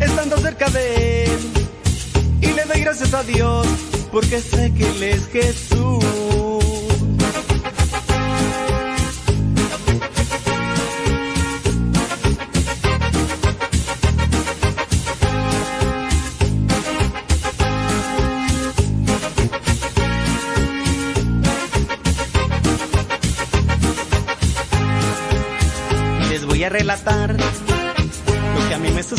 estando cerca de él. Y le doy gracias a Dios, porque sé que Él es Jesús. Les voy a relatar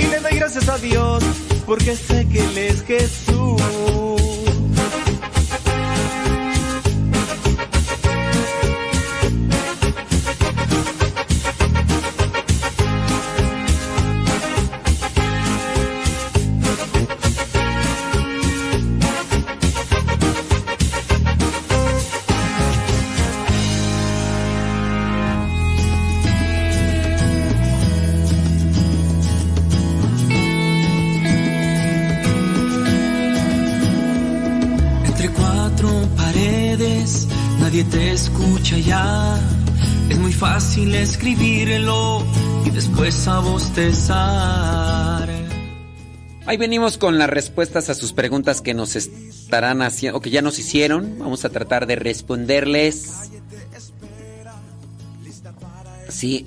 Y le doy gracias a Dios, porque sé que Él es Jesús. Fácil y después a bostezar. Ahí venimos con las respuestas a sus preguntas que nos estarán haciendo, o que ya nos hicieron. Vamos a tratar de responderles. Sí,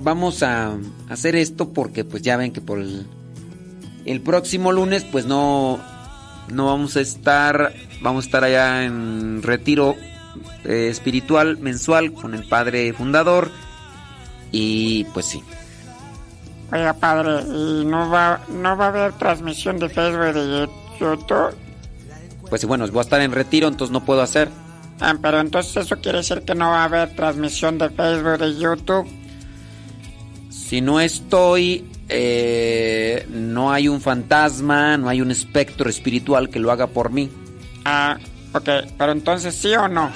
vamos a hacer esto porque pues ya ven que por el, el próximo lunes pues no, no vamos a estar, vamos a estar allá en retiro eh, espiritual mensual con el padre fundador y pues sí. Oiga, padre, ¿y no va, no va a haber transmisión de Facebook de YouTube? Pues bueno, voy a estar en retiro, entonces no puedo hacer. Ah, pero entonces eso quiere decir que no va a haber transmisión de Facebook de YouTube. Si no estoy, eh, no hay un fantasma, no hay un espectro espiritual que lo haga por mí. Ah, ok, pero entonces sí o no.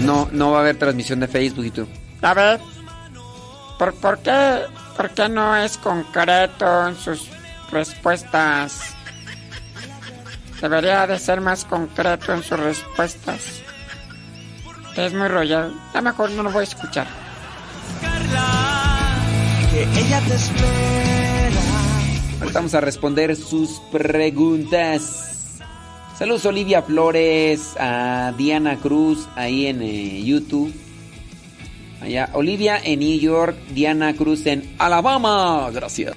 No, no va a haber transmisión de Facebook y YouTube. A ver, ¿por, por qué, ¿por qué no es concreto en sus respuestas? Debería de ser más concreto en sus respuestas. Es muy rollado. A lo mejor no lo voy a escuchar. que ella te espera. Ahorita vamos a responder sus preguntas. Saludos Olivia Flores, a Diana Cruz ahí en eh, YouTube. Allá, Olivia en New York, Diana Cruz en Alabama. Gracias.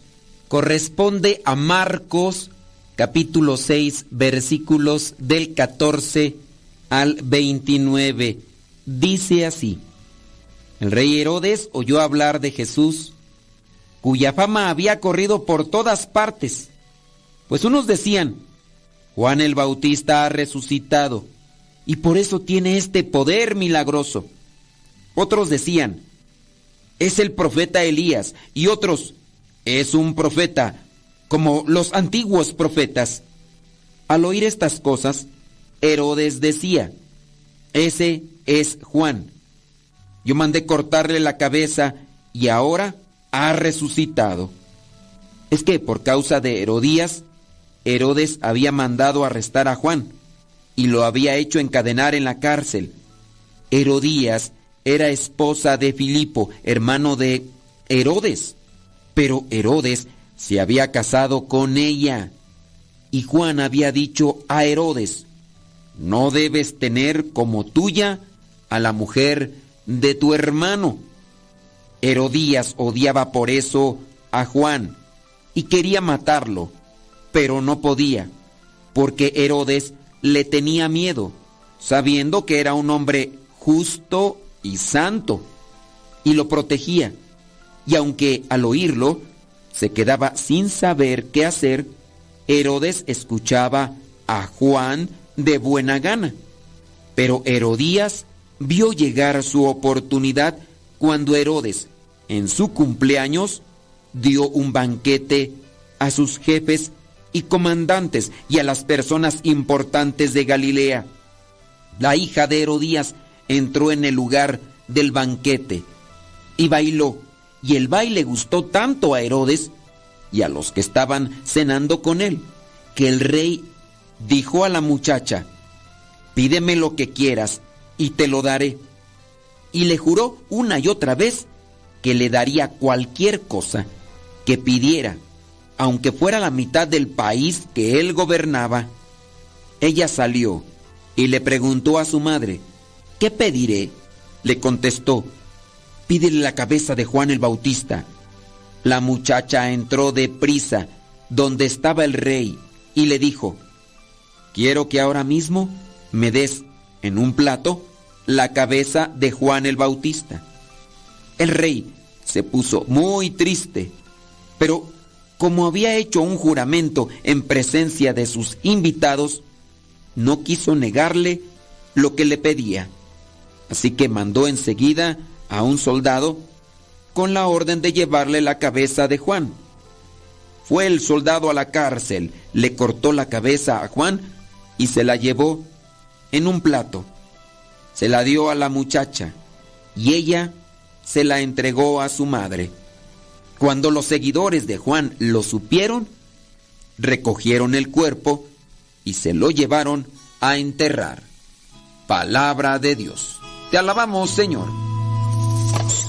corresponde a Marcos capítulo 6 versículos del 14 al 29. Dice así, el rey Herodes oyó hablar de Jesús, cuya fama había corrido por todas partes, pues unos decían, Juan el Bautista ha resucitado y por eso tiene este poder milagroso. Otros decían, es el profeta Elías y otros, es un profeta, como los antiguos profetas. Al oír estas cosas, Herodes decía, ese es Juan. Yo mandé cortarle la cabeza y ahora ha resucitado. Es que por causa de Herodías, Herodes había mandado arrestar a Juan y lo había hecho encadenar en la cárcel. Herodías era esposa de Filipo, hermano de Herodes pero Herodes se había casado con ella. Y Juan había dicho a Herodes, no debes tener como tuya a la mujer de tu hermano. Herodías odiaba por eso a Juan y quería matarlo, pero no podía, porque Herodes le tenía miedo, sabiendo que era un hombre justo y santo, y lo protegía y aunque al oírlo se quedaba sin saber qué hacer, Herodes escuchaba a Juan de buena gana. Pero Herodías vio llegar su oportunidad cuando Herodes, en su cumpleaños, dio un banquete a sus jefes y comandantes y a las personas importantes de Galilea. La hija de Herodías entró en el lugar del banquete y bailó y el baile gustó tanto a Herodes y a los que estaban cenando con él, que el rey dijo a la muchacha, pídeme lo que quieras y te lo daré. Y le juró una y otra vez que le daría cualquier cosa que pidiera, aunque fuera la mitad del país que él gobernaba. Ella salió y le preguntó a su madre, ¿qué pediré? Le contestó, pídele la cabeza de Juan el Bautista. La muchacha entró deprisa donde estaba el rey y le dijo, quiero que ahora mismo me des en un plato la cabeza de Juan el Bautista. El rey se puso muy triste, pero como había hecho un juramento en presencia de sus invitados, no quiso negarle lo que le pedía. Así que mandó enseguida a un soldado con la orden de llevarle la cabeza de Juan. Fue el soldado a la cárcel, le cortó la cabeza a Juan y se la llevó en un plato. Se la dio a la muchacha y ella se la entregó a su madre. Cuando los seguidores de Juan lo supieron, recogieron el cuerpo y se lo llevaron a enterrar. Palabra de Dios. Te alabamos, Señor.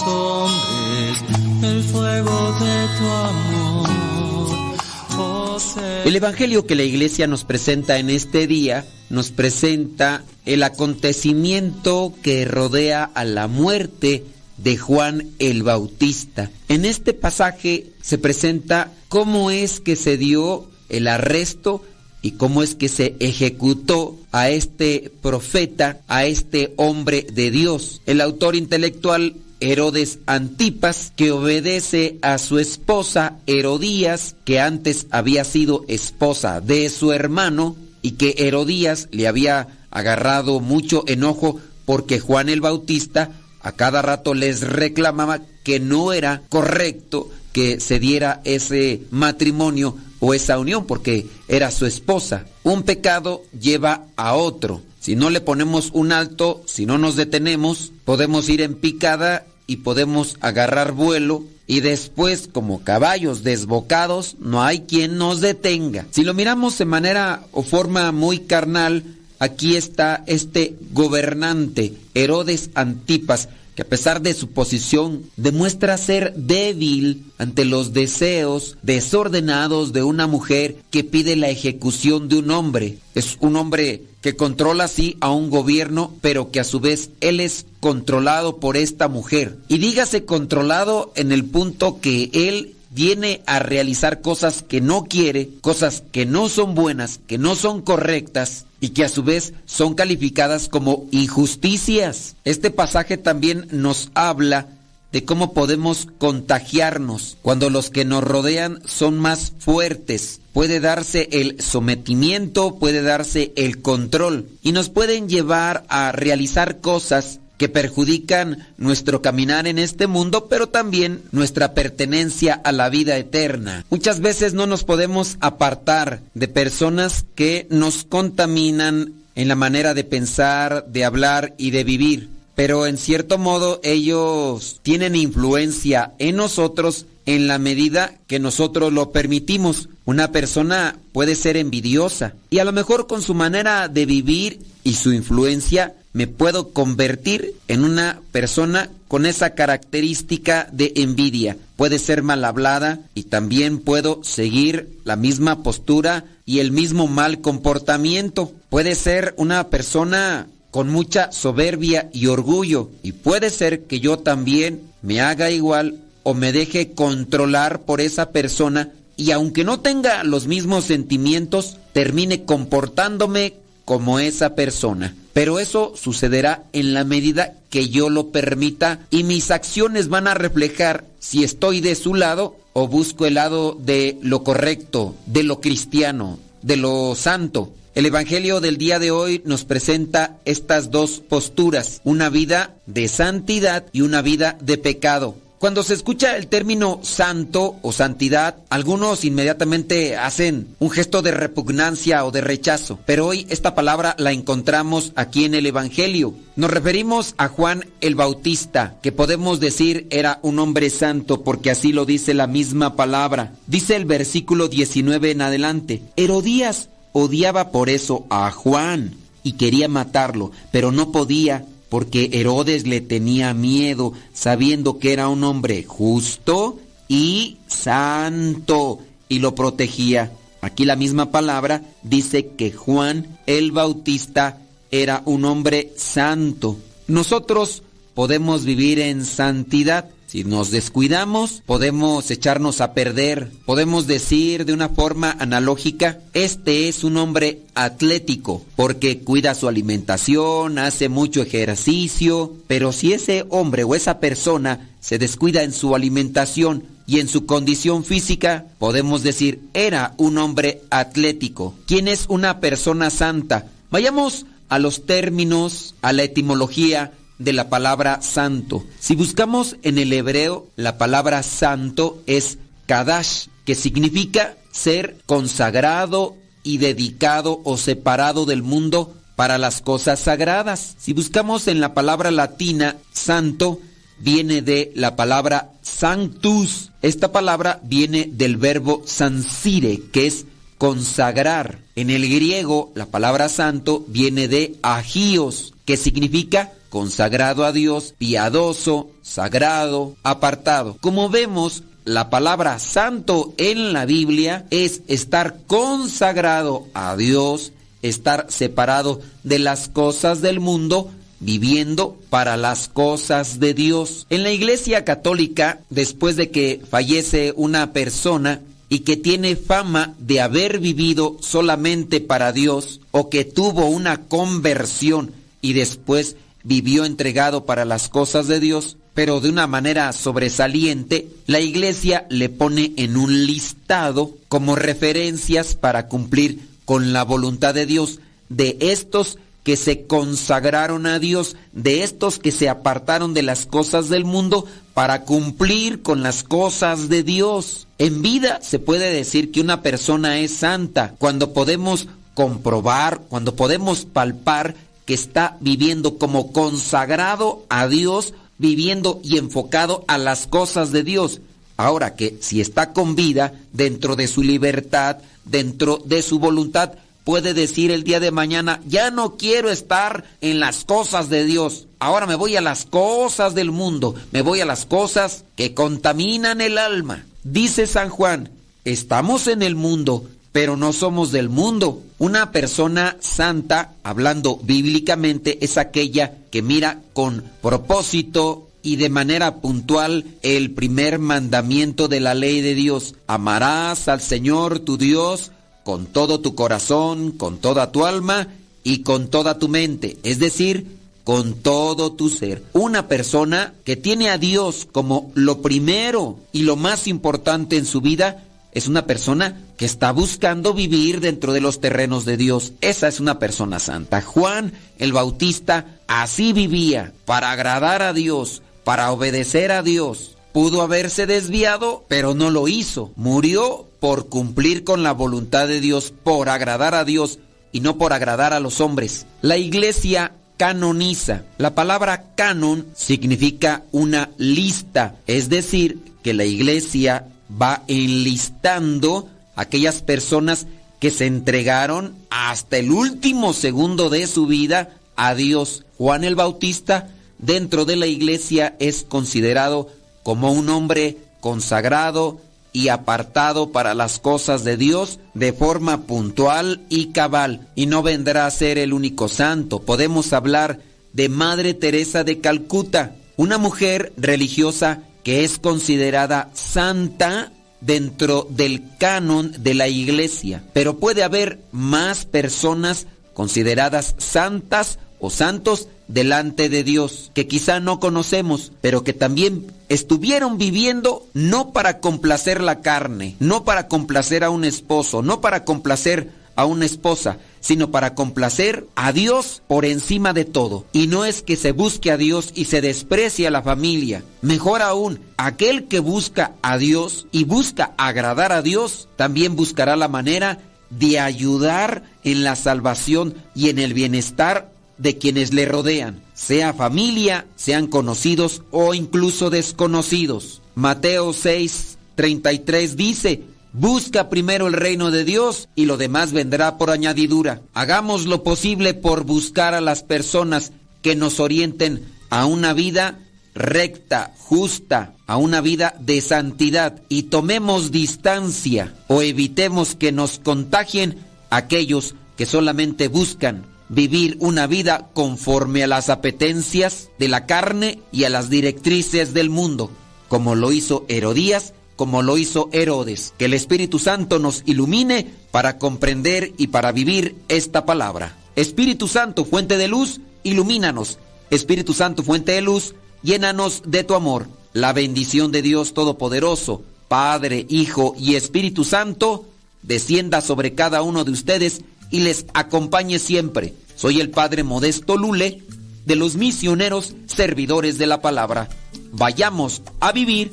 Oh, El Evangelio que la iglesia nos presenta en este día nos presenta el acontecimiento que rodea a la muerte de Juan el Bautista. En este pasaje se presenta cómo es que se dio el arresto y cómo es que se ejecutó a este profeta, a este hombre de Dios. El autor intelectual Herodes Antipas, que obedece a su esposa Herodías, que antes había sido esposa de su hermano, y que Herodías le había agarrado mucho enojo porque Juan el Bautista a cada rato les reclamaba que no era correcto que se diera ese matrimonio o esa unión porque era su esposa. Un pecado lleva a otro. Si no le ponemos un alto, si no nos detenemos, podemos ir en picada y podemos agarrar vuelo y después como caballos desbocados no hay quien nos detenga. Si lo miramos de manera o forma muy carnal, aquí está este gobernante, Herodes Antipas, que a pesar de su posición demuestra ser débil ante los deseos desordenados de una mujer que pide la ejecución de un hombre. Es un hombre que controla así a un gobierno, pero que a su vez él es controlado por esta mujer. Y dígase controlado en el punto que él viene a realizar cosas que no quiere, cosas que no son buenas, que no son correctas, y que a su vez son calificadas como injusticias. Este pasaje también nos habla de cómo podemos contagiarnos cuando los que nos rodean son más fuertes. Puede darse el sometimiento, puede darse el control y nos pueden llevar a realizar cosas que perjudican nuestro caminar en este mundo, pero también nuestra pertenencia a la vida eterna. Muchas veces no nos podemos apartar de personas que nos contaminan en la manera de pensar, de hablar y de vivir, pero en cierto modo ellos tienen influencia en nosotros en la medida que nosotros lo permitimos. Una persona puede ser envidiosa y a lo mejor con su manera de vivir y su influencia me puedo convertir en una persona con esa característica de envidia. Puede ser mal hablada y también puedo seguir la misma postura y el mismo mal comportamiento. Puede ser una persona con mucha soberbia y orgullo y puede ser que yo también me haga igual o me deje controlar por esa persona y aunque no tenga los mismos sentimientos, termine comportándome como esa persona. Pero eso sucederá en la medida que yo lo permita y mis acciones van a reflejar si estoy de su lado o busco el lado de lo correcto, de lo cristiano, de lo santo. El Evangelio del día de hoy nos presenta estas dos posturas, una vida de santidad y una vida de pecado. Cuando se escucha el término santo o santidad, algunos inmediatamente hacen un gesto de repugnancia o de rechazo, pero hoy esta palabra la encontramos aquí en el Evangelio. Nos referimos a Juan el Bautista, que podemos decir era un hombre santo porque así lo dice la misma palabra. Dice el versículo 19 en adelante, Herodías odiaba por eso a Juan y quería matarlo, pero no podía porque Herodes le tenía miedo, sabiendo que era un hombre justo y santo, y lo protegía. Aquí la misma palabra dice que Juan el Bautista era un hombre santo. Nosotros podemos vivir en santidad si nos descuidamos, podemos echarnos a perder. Podemos decir de una forma analógica, este es un hombre atlético porque cuida su alimentación, hace mucho ejercicio, pero si ese hombre o esa persona se descuida en su alimentación y en su condición física, podemos decir, era un hombre atlético. ¿Quién es una persona santa? Vayamos a los términos, a la etimología de la palabra santo. Si buscamos en el hebreo, la palabra santo es kadash, que significa ser consagrado y dedicado o separado del mundo para las cosas sagradas. Si buscamos en la palabra latina santo, viene de la palabra sanctus. Esta palabra viene del verbo sansire, que es consagrar. En el griego, la palabra santo viene de agios, que significa consagrado a Dios, piadoso, sagrado, apartado. Como vemos, la palabra santo en la Biblia es estar consagrado a Dios, estar separado de las cosas del mundo, viviendo para las cosas de Dios. En la Iglesia Católica, después de que fallece una persona y que tiene fama de haber vivido solamente para Dios o que tuvo una conversión y después vivió entregado para las cosas de Dios, pero de una manera sobresaliente, la iglesia le pone en un listado como referencias para cumplir con la voluntad de Dios de estos que se consagraron a Dios, de estos que se apartaron de las cosas del mundo para cumplir con las cosas de Dios. En vida se puede decir que una persona es santa cuando podemos comprobar, cuando podemos palpar que está viviendo como consagrado a Dios, viviendo y enfocado a las cosas de Dios. Ahora que si está con vida, dentro de su libertad, dentro de su voluntad, puede decir el día de mañana, ya no quiero estar en las cosas de Dios, ahora me voy a las cosas del mundo, me voy a las cosas que contaminan el alma. Dice San Juan, estamos en el mundo, pero no somos del mundo. Una persona santa, hablando bíblicamente, es aquella que mira con propósito y de manera puntual el primer mandamiento de la ley de Dios. Amarás al Señor tu Dios con todo tu corazón, con toda tu alma y con toda tu mente, es decir, con todo tu ser. Una persona que tiene a Dios como lo primero y lo más importante en su vida, es una persona que está buscando vivir dentro de los terrenos de Dios. Esa es una persona santa. Juan el Bautista así vivía, para agradar a Dios, para obedecer a Dios. Pudo haberse desviado, pero no lo hizo. Murió por cumplir con la voluntad de Dios, por agradar a Dios y no por agradar a los hombres. La iglesia canoniza. La palabra canon significa una lista, es decir, que la iglesia va enlistando aquellas personas que se entregaron hasta el último segundo de su vida a Dios. Juan el Bautista dentro de la iglesia es considerado como un hombre consagrado y apartado para las cosas de Dios de forma puntual y cabal. Y no vendrá a ser el único santo. Podemos hablar de Madre Teresa de Calcuta, una mujer religiosa que es considerada santa dentro del canon de la iglesia. Pero puede haber más personas consideradas santas o santos delante de Dios, que quizá no conocemos, pero que también estuvieron viviendo no para complacer la carne, no para complacer a un esposo, no para complacer a una esposa, sino para complacer a Dios por encima de todo. Y no es que se busque a Dios y se desprecie a la familia. Mejor aún, aquel que busca a Dios y busca agradar a Dios, también buscará la manera de ayudar en la salvación y en el bienestar de quienes le rodean, sea familia, sean conocidos o incluso desconocidos. Mateo 6, 33 dice, Busca primero el reino de Dios y lo demás vendrá por añadidura. Hagamos lo posible por buscar a las personas que nos orienten a una vida recta, justa, a una vida de santidad y tomemos distancia o evitemos que nos contagien aquellos que solamente buscan vivir una vida conforme a las apetencias de la carne y a las directrices del mundo, como lo hizo Herodías como lo hizo Herodes. Que el Espíritu Santo nos ilumine para comprender y para vivir esta palabra. Espíritu Santo, fuente de luz, ilumínanos. Espíritu Santo, fuente de luz, llénanos de tu amor. La bendición de Dios Todopoderoso, Padre, Hijo y Espíritu Santo, descienda sobre cada uno de ustedes y les acompañe siempre. Soy el Padre Modesto Lule, de los misioneros servidores de la palabra. Vayamos a vivir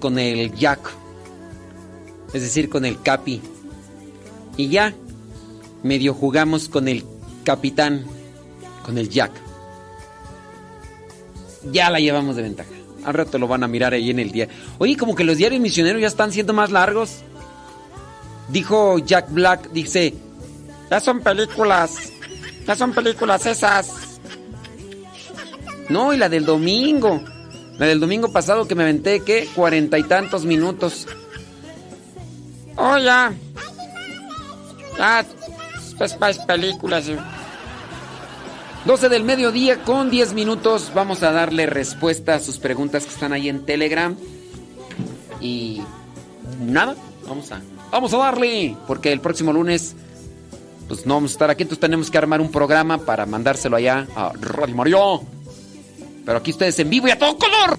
Con el Jack, es decir, con el Capi. Y ya, medio jugamos con el Capitán, con el Jack. Ya la llevamos de ventaja. Al rato lo van a mirar ahí en el día. Oye, como que los diarios misioneros ya están siendo más largos. Dijo Jack Black, dice, ya son películas, ya son películas esas. No, y la del domingo. La del domingo pasado que me aventé, ¿qué? Cuarenta y tantos minutos. Oh, ya. Ya, pues, películas. 12 del mediodía con 10 minutos. Vamos a darle respuesta a sus preguntas que están ahí en Telegram. Y nada, vamos a, vamos a darle. Porque el próximo lunes, pues no vamos a estar aquí. Entonces tenemos que armar un programa para mandárselo allá a Radio Mario. Pero aquí ustedes en vivo y a todo color.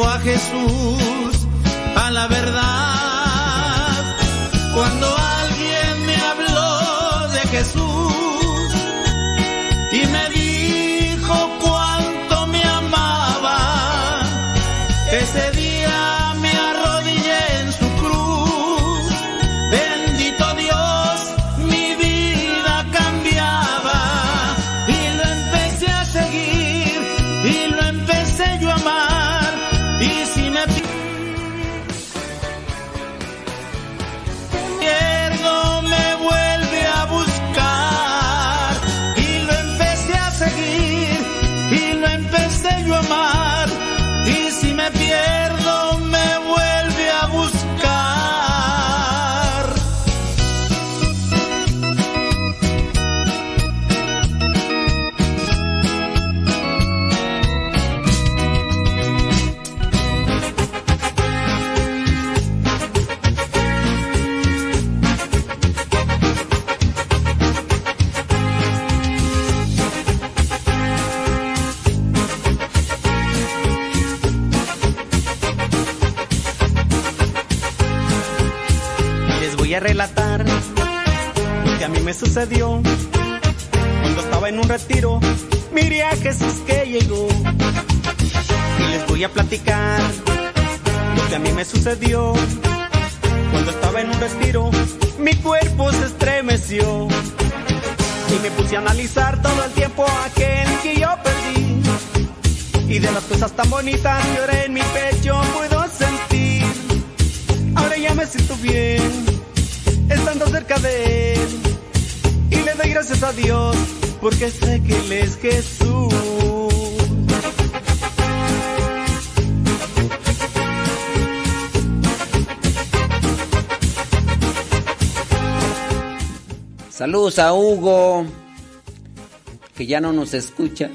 a Jesús, A Hugo, que ya no nos escucha.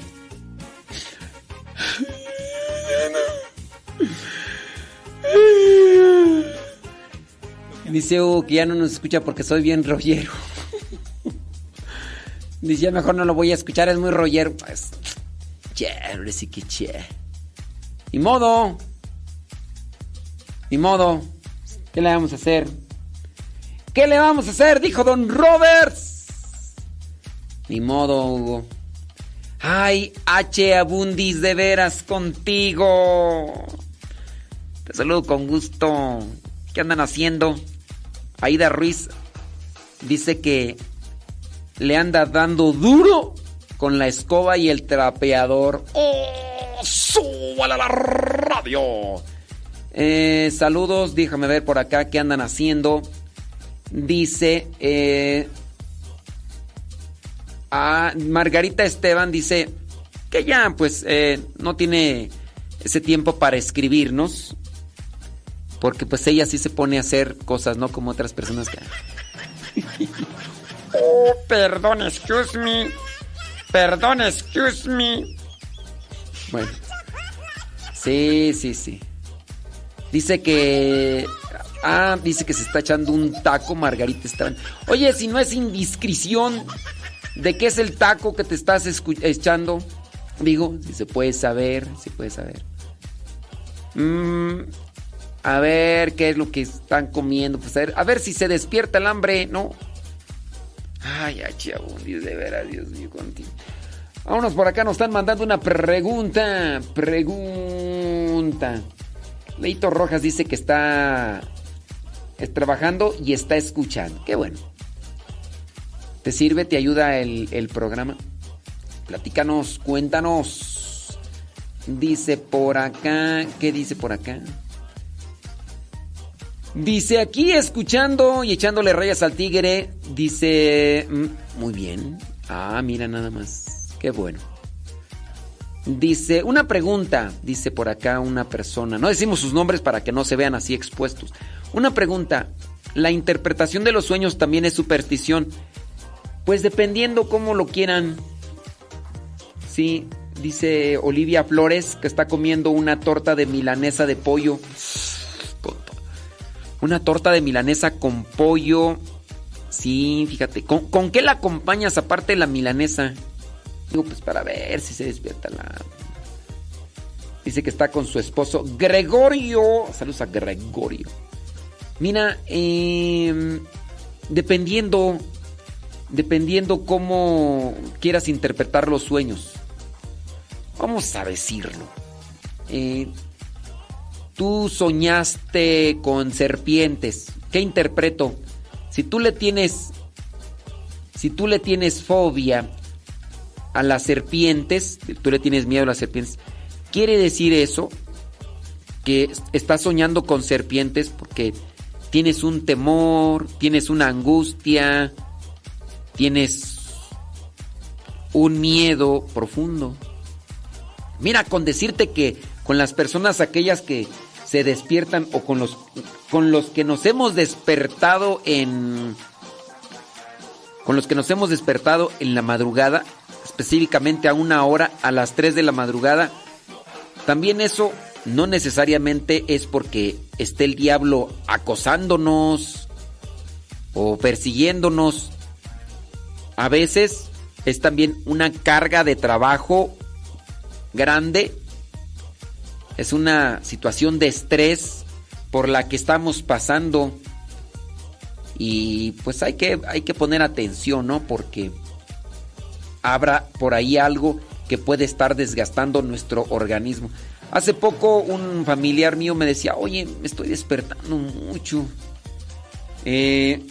Dice Hugo que ya no nos escucha porque soy bien rollero. Dice, ya mejor no lo voy a escuchar, es muy rollero. Pues, ahora sí que che. Ni modo. Ni modo. ¿Qué le vamos a hacer? ¿Qué le vamos a hacer? Dijo Don Roberts. Ni modo, Hugo. Ay, H. Abundis, de veras contigo. Te saludo con gusto. ¿Qué andan haciendo? Aida Ruiz dice que le anda dando duro con la escoba y el trapeador. ¡Oh! ¡Súbale a la radio! Eh, saludos, déjame ver por acá qué andan haciendo. Dice eh, Margarita Esteban dice que ya pues eh, no tiene ese tiempo para escribirnos porque pues ella sí se pone a hacer cosas, no como otras personas que Oh, perdón, excuse me. Perdón, excuse me. Bueno. Sí, sí, sí. Dice que. Ah, dice que se está echando un taco, Margarita Esteban. Oye, si no es indiscreción, ¿de qué es el taco que te estás echando? Digo, si se puede saber, se puede saber. Mm, a ver qué es lo que están comiendo. Pues a ver, a ver si se despierta el hambre, ¿no? Ay, ay, Dios de veras, Dios mío, contigo. Vámonos por acá, nos están mandando una pregunta. Pregunta. Leito Rojas dice que está trabajando y está escuchando. Qué bueno. ¿Te sirve? ¿Te ayuda el, el programa? Platícanos, cuéntanos. Dice por acá. ¿Qué dice por acá? Dice aquí escuchando y echándole rayas al tigre. Dice, mm, muy bien. Ah, mira nada más. Qué bueno. Dice, una pregunta, dice por acá una persona. No decimos sus nombres para que no se vean así expuestos. Una pregunta, ¿la interpretación de los sueños también es superstición? Pues dependiendo cómo lo quieran. Sí, dice Olivia Flores que está comiendo una torta de milanesa de pollo. Una torta de milanesa con pollo. Sí, fíjate. ¿Con, qué la acompañas aparte de la milanesa? Digo, pues para ver si se despierta la... Dice que está con su esposo Gregorio. Saludos a Gregorio. Mira, em, dependiendo, dependiendo cómo quieras interpretar los sueños. Vamos a decirlo. Eh, tú soñaste con serpientes. ¿Qué interpreto? Si tú le tienes si tú le tienes fobia a las serpientes, tú le tienes miedo a las serpientes, quiere decir eso que estás soñando con serpientes porque tienes un temor, tienes una angustia, tienes un miedo profundo. Mira, con decirte que con las personas aquellas que se despiertan o con los, con los que nos hemos despertado en... Con los que nos hemos despertado en la madrugada, específicamente a una hora, a las 3 de la madrugada, también eso no necesariamente es porque esté el diablo acosándonos o persiguiéndonos. A veces es también una carga de trabajo grande es una situación de estrés por la que estamos pasando. Y pues hay que, hay que poner atención, ¿no? Porque habrá por ahí algo que puede estar desgastando nuestro organismo. Hace poco un familiar mío me decía, oye, me estoy despertando mucho. Eh,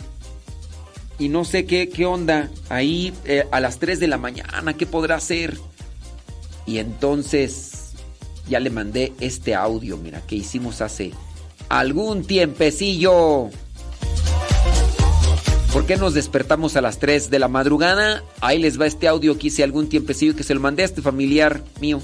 y no sé qué, qué onda. Ahí eh, a las 3 de la mañana, ¿qué podrá hacer? Y entonces ya le mandé este audio, mira, que hicimos hace algún tiempecillo. ¿Por qué nos despertamos a las 3 de la madrugada? Ahí les va este audio que hice algún tiempecillo que se lo mandé a este familiar mío.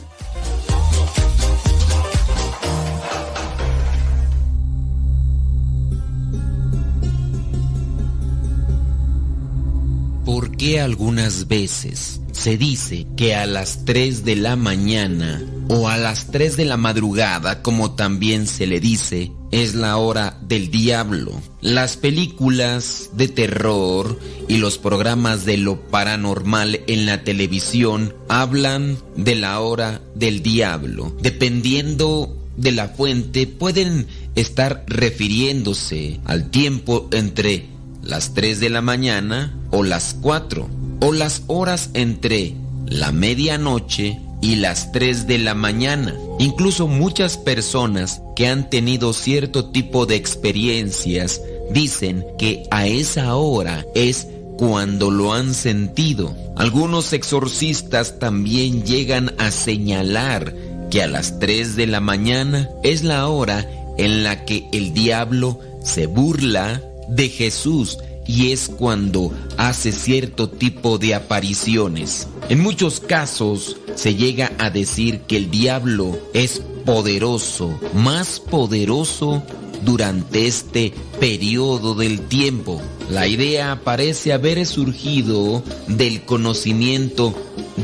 Algunas veces se dice que a las 3 de la mañana o a las 3 de la madrugada, como también se le dice, es la hora del diablo. Las películas de terror y los programas de lo paranormal en la televisión hablan de la hora del diablo. Dependiendo de la fuente, pueden estar refiriéndose al tiempo entre las 3 de la mañana o las 4 o las horas entre la medianoche y las 3 de la mañana. Incluso muchas personas que han tenido cierto tipo de experiencias dicen que a esa hora es cuando lo han sentido. Algunos exorcistas también llegan a señalar que a las 3 de la mañana es la hora en la que el diablo se burla de Jesús y es cuando hace cierto tipo de apariciones. En muchos casos se llega a decir que el diablo es poderoso, más poderoso durante este periodo del tiempo. La idea parece haber surgido del conocimiento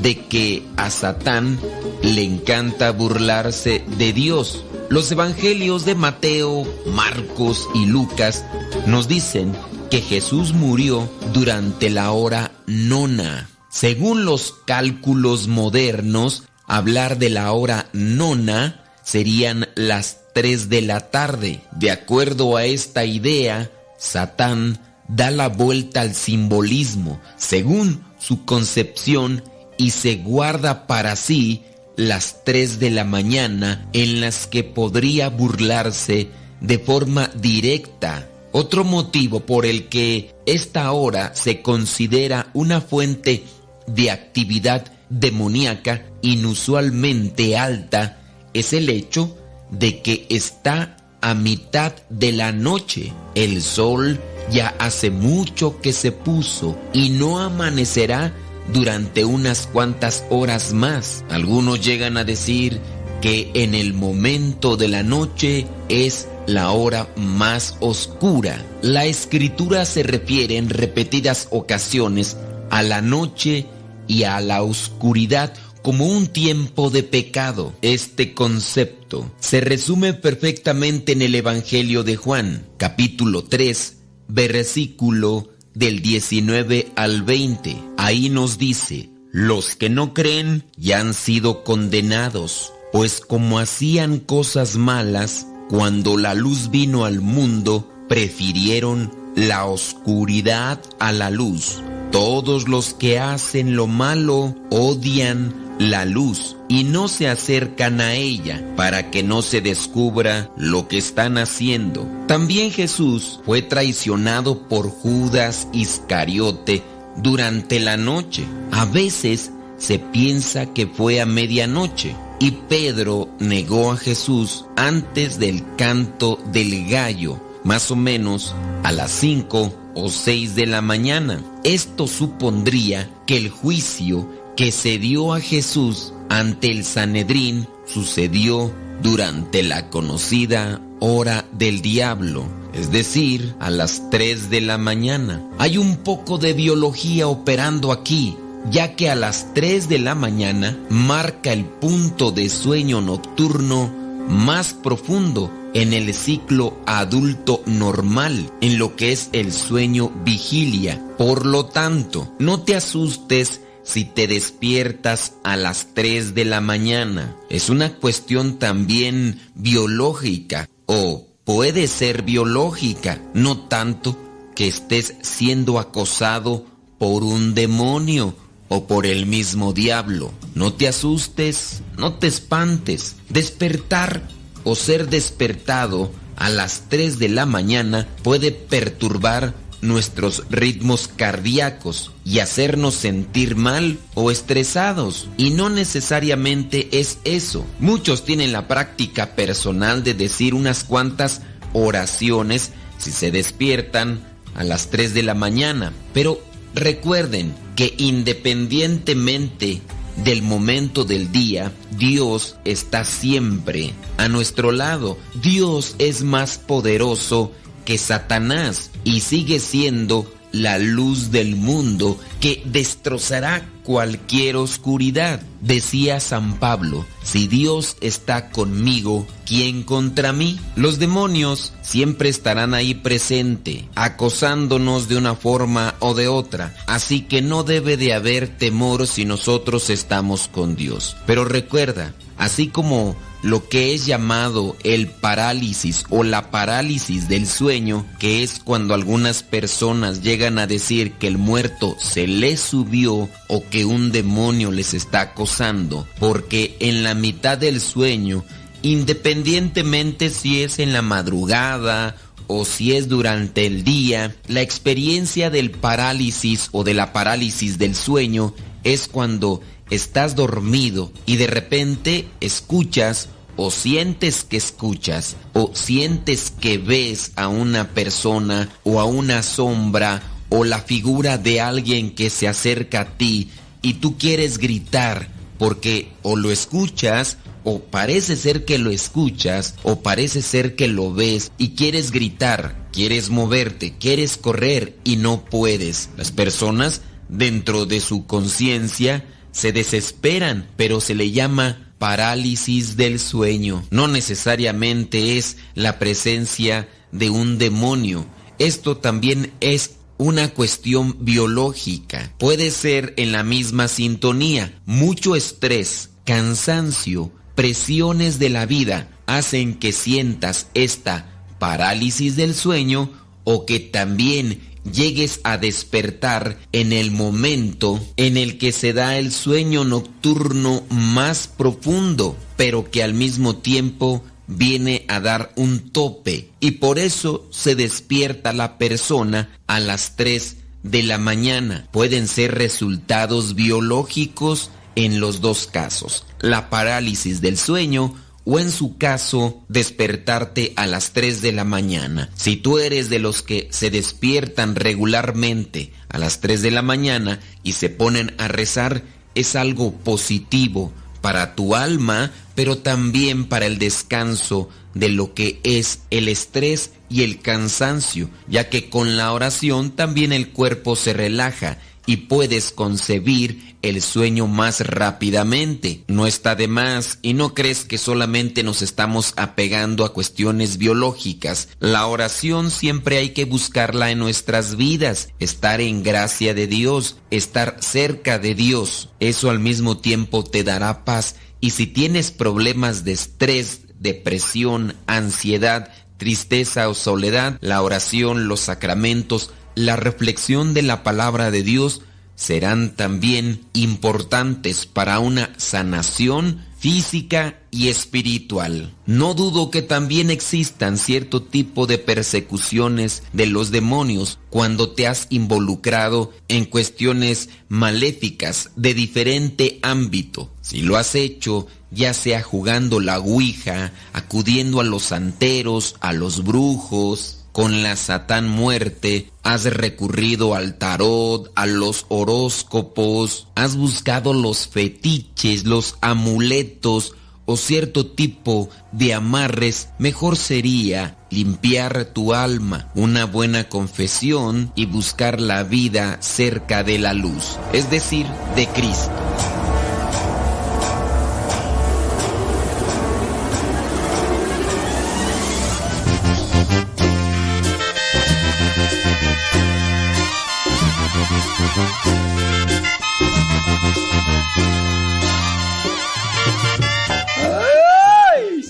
de que a Satán le encanta burlarse de Dios. Los evangelios de Mateo, Marcos y Lucas nos dicen que Jesús murió durante la hora nona. Según los cálculos modernos, hablar de la hora nona serían las 3 de la tarde. De acuerdo a esta idea, Satán da la vuelta al simbolismo según su concepción y se guarda para sí las 3 de la mañana en las que podría burlarse de forma directa otro motivo por el que esta hora se considera una fuente de actividad demoníaca inusualmente alta es el hecho de que está a mitad de la noche. El sol ya hace mucho que se puso y no amanecerá durante unas cuantas horas más. Algunos llegan a decir que en el momento de la noche es la hora más oscura. La escritura se refiere en repetidas ocasiones a la noche y a la oscuridad como un tiempo de pecado. Este concepto se resume perfectamente en el Evangelio de Juan, capítulo 3, versículo del 19 al 20. Ahí nos dice, los que no creen ya han sido condenados, pues como hacían cosas malas, cuando la luz vino al mundo, prefirieron la oscuridad a la luz. Todos los que hacen lo malo odian la luz y no se acercan a ella para que no se descubra lo que están haciendo. También Jesús fue traicionado por Judas Iscariote durante la noche. A veces se piensa que fue a medianoche y Pedro negó a Jesús antes del canto del gallo, más o menos a las 5 o 6 de la mañana. Esto supondría que el juicio que se dio a Jesús ante el Sanedrín sucedió durante la conocida hora del diablo, es decir, a las 3 de la mañana. Hay un poco de biología operando aquí ya que a las 3 de la mañana marca el punto de sueño nocturno más profundo en el ciclo adulto normal, en lo que es el sueño vigilia. Por lo tanto, no te asustes si te despiertas a las 3 de la mañana. Es una cuestión también biológica o puede ser biológica, no tanto que estés siendo acosado por un demonio o por el mismo diablo. No te asustes, no te espantes. Despertar o ser despertado a las 3 de la mañana puede perturbar nuestros ritmos cardíacos y hacernos sentir mal o estresados. Y no necesariamente es eso. Muchos tienen la práctica personal de decir unas cuantas oraciones si se despiertan a las 3 de la mañana. Pero recuerden, que independientemente del momento del día, Dios está siempre a nuestro lado. Dios es más poderoso que Satanás y sigue siendo la luz del mundo que destrozará cualquier oscuridad. Decía San Pablo, si Dios está conmigo, ¿quién contra mí? Los demonios siempre estarán ahí presente, acosándonos de una forma o de otra, así que no debe de haber temor si nosotros estamos con Dios. Pero recuerda, así como lo que es llamado el parálisis o la parálisis del sueño, que es cuando algunas personas llegan a decir que el muerto se les subió o que un demonio les está acosando, porque en la mitad del sueño, independientemente si es en la madrugada o si es durante el día, la experiencia del parálisis o de la parálisis del sueño es cuando estás dormido y de repente escuchas o sientes que escuchas o sientes que ves a una persona o a una sombra o la figura de alguien que se acerca a ti y tú quieres gritar porque o lo escuchas o parece ser que lo escuchas o parece ser que lo ves y quieres gritar, quieres moverte, quieres correr y no puedes. Las personas dentro de su conciencia se desesperan, pero se le llama parálisis del sueño. No necesariamente es la presencia de un demonio. Esto también es una cuestión biológica. Puede ser en la misma sintonía. Mucho estrés, cansancio, presiones de la vida hacen que sientas esta parálisis del sueño o que también llegues a despertar en el momento en el que se da el sueño nocturno más profundo, pero que al mismo tiempo viene a dar un tope y por eso se despierta la persona a las 3 de la mañana. Pueden ser resultados biológicos en los dos casos. La parálisis del sueño o en su caso despertarte a las 3 de la mañana. Si tú eres de los que se despiertan regularmente a las 3 de la mañana y se ponen a rezar, es algo positivo para tu alma, pero también para el descanso de lo que es el estrés y el cansancio, ya que con la oración también el cuerpo se relaja y puedes concebir el sueño más rápidamente. No está de más y no crees que solamente nos estamos apegando a cuestiones biológicas. La oración siempre hay que buscarla en nuestras vidas, estar en gracia de Dios, estar cerca de Dios. Eso al mismo tiempo te dará paz y si tienes problemas de estrés, depresión, ansiedad, tristeza o soledad, la oración, los sacramentos, la reflexión de la palabra de Dios serán también importantes para una sanación física y espiritual. No dudo que también existan cierto tipo de persecuciones de los demonios cuando te has involucrado en cuestiones maléficas de diferente ámbito. Si lo has hecho, ya sea jugando la ouija, acudiendo a los santeros, a los brujos, con la Satán muerte, has recurrido al tarot, a los horóscopos, has buscado los fetiches, los amuletos o cierto tipo de amarres, mejor sería limpiar tu alma, una buena confesión y buscar la vida cerca de la luz, es decir, de Cristo.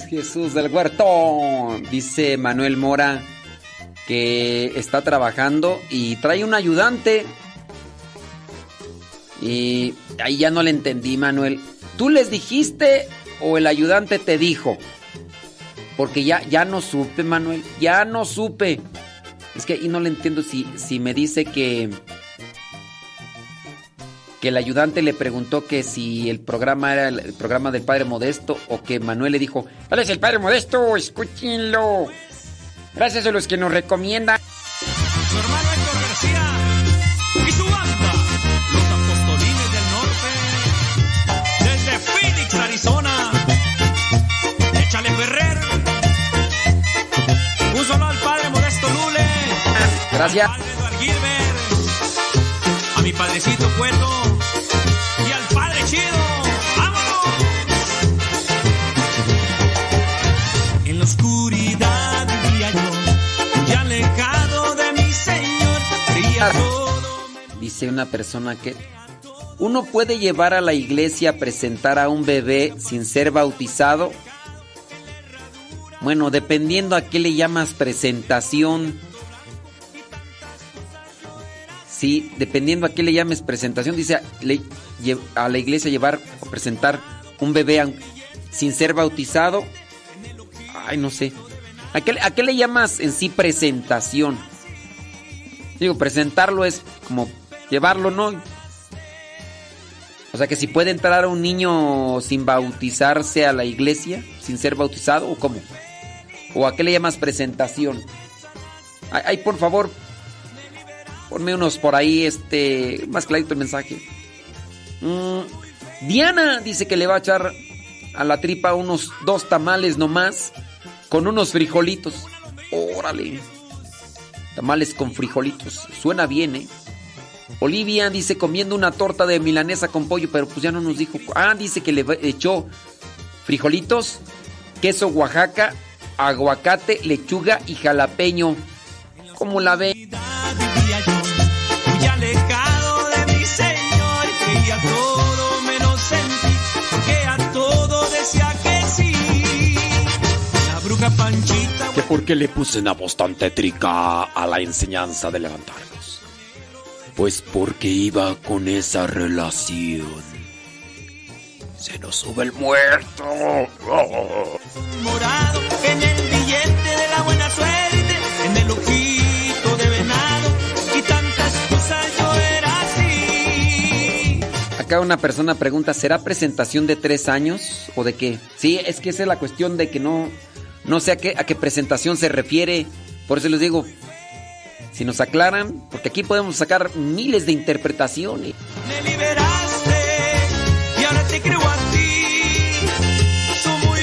Jesús del Huerto. Dice Manuel Mora que está trabajando y trae un ayudante. Y ahí ya no le entendí, Manuel. ¿Tú les dijiste o el ayudante te dijo? Porque ya, ya no supe, Manuel. Ya no supe. Es que ahí no le entiendo si, si me dice que que el ayudante le preguntó que si el programa era el programa del Padre Modesto o que Manuel le dijo, ¿cuál es el Padre Modesto? Escúchenlo. Gracias a los que nos recomiendan. Su hermano Héctor García y su banda, los Apostolines del Norte, desde Phoenix, Arizona. Échale Ferrer. Un solo al Padre Modesto Lule. Gracias. Padrecito Cueto. Y al Padre Chido. ¡Vámonos! En la oscuridad vivía yo, y alejado de mi Señor, creía todo. Dice una persona que uno puede llevar a la iglesia a presentar a un bebé sin ser bautizado. Bueno, dependiendo a qué le llamas presentación. Sí, dependiendo a qué le llames presentación, dice a la iglesia llevar o presentar un bebé sin ser bautizado. Ay, no sé. ¿A qué, a qué le llamas en sí presentación? Digo, presentarlo es como llevarlo, ¿no? O sea que si puede entrar un niño sin bautizarse a la iglesia, sin ser bautizado o cómo? ¿O a qué le llamas presentación? Ay, por favor, ponme unos por ahí, este, más clarito el mensaje. Mm, Diana dice que le va a echar a la tripa unos dos tamales nomás con unos frijolitos. Órale. Tamales con frijolitos. Suena bien, ¿eh? Olivia dice comiendo una torta de milanesa con pollo, pero pues ya no nos dijo. Ah, dice que le echó frijolitos, queso Oaxaca, aguacate, lechuga y jalapeño. ¿Cómo la ve? Panchita. Que porque le puse una voz tan tétrica a la enseñanza de levantarnos. Pues porque iba con esa relación. Se nos sube el muerto. Morado en el billete de la buena suerte, en el ojito de venado y tantas cosas yo era así. Acá una persona pregunta, ¿será presentación de tres años o de qué? Sí, es que esa es la cuestión de que no, no sé a qué, a qué presentación se refiere. Por eso les digo, si nos aclaran, porque aquí podemos sacar miles de interpretaciones. Me liberaste y ahora te creo a ti. Soy muy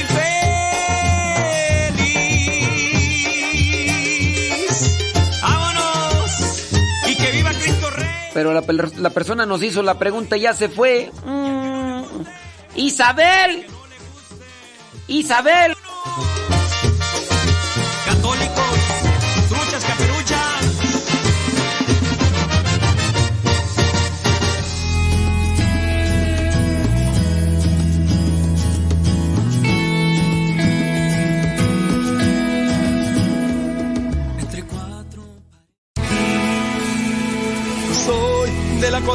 feliz. Vámonos y que viva Cristo Rey. Pero la, la persona nos hizo la pregunta y ya se fue. Mm, Isabel. Isabel.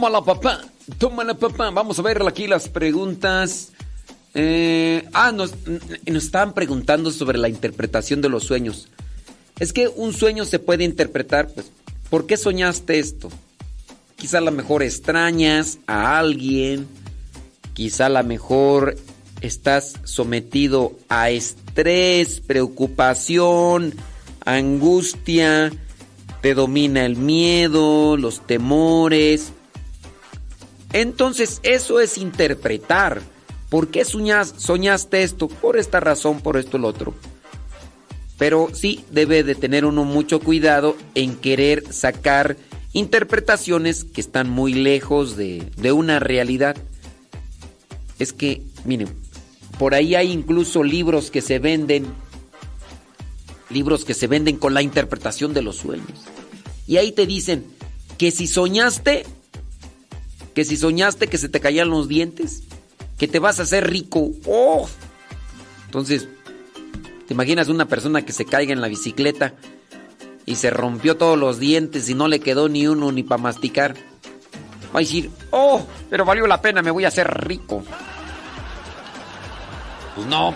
Tómala, papá. Tómala, papá. Vamos a ver aquí las preguntas. Eh, ah, nos, nos estaban preguntando sobre la interpretación de los sueños. Es que un sueño se puede interpretar, pues, ¿por qué soñaste esto? Quizá a lo mejor extrañas a alguien, quizá a lo mejor estás sometido a estrés, preocupación, angustia, te domina el miedo, los temores. Entonces eso es interpretar. ¿Por qué soñas- soñaste esto? Por esta razón, por esto, el otro. Pero sí debe de tener uno mucho cuidado en querer sacar interpretaciones que están muy lejos de, de una realidad. Es que, miren, por ahí hay incluso libros que se venden, libros que se venden con la interpretación de los sueños. Y ahí te dicen que si soñaste, que si soñaste que se te caían los dientes, que te vas a hacer rico. ¡Oh! Entonces, ¿te imaginas una persona que se caiga en la bicicleta y se rompió todos los dientes y no le quedó ni uno ni para masticar? Va a decir, ¡oh! Pero valió la pena, me voy a hacer rico. Pues no.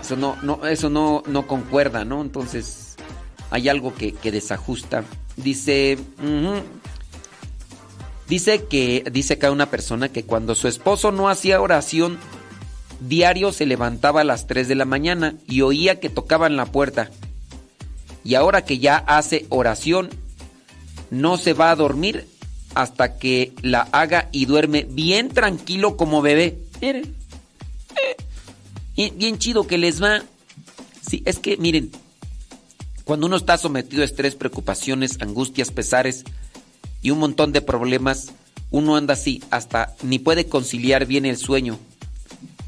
Eso no, no, eso no, no concuerda, ¿no? Entonces, hay algo que, que desajusta. Dice. Dice que. Dice acá una persona que cuando su esposo no hacía oración, diario se levantaba a las 3 de la mañana y oía que tocaban la puerta. Y ahora que ya hace oración, no se va a dormir hasta que la haga y duerme bien tranquilo como bebé. Miren. Eh, bien chido que les va. Sí, es que miren, cuando uno está sometido a estrés, preocupaciones, angustias, pesares, y un montón de problemas, uno anda así, hasta ni puede conciliar bien el sueño.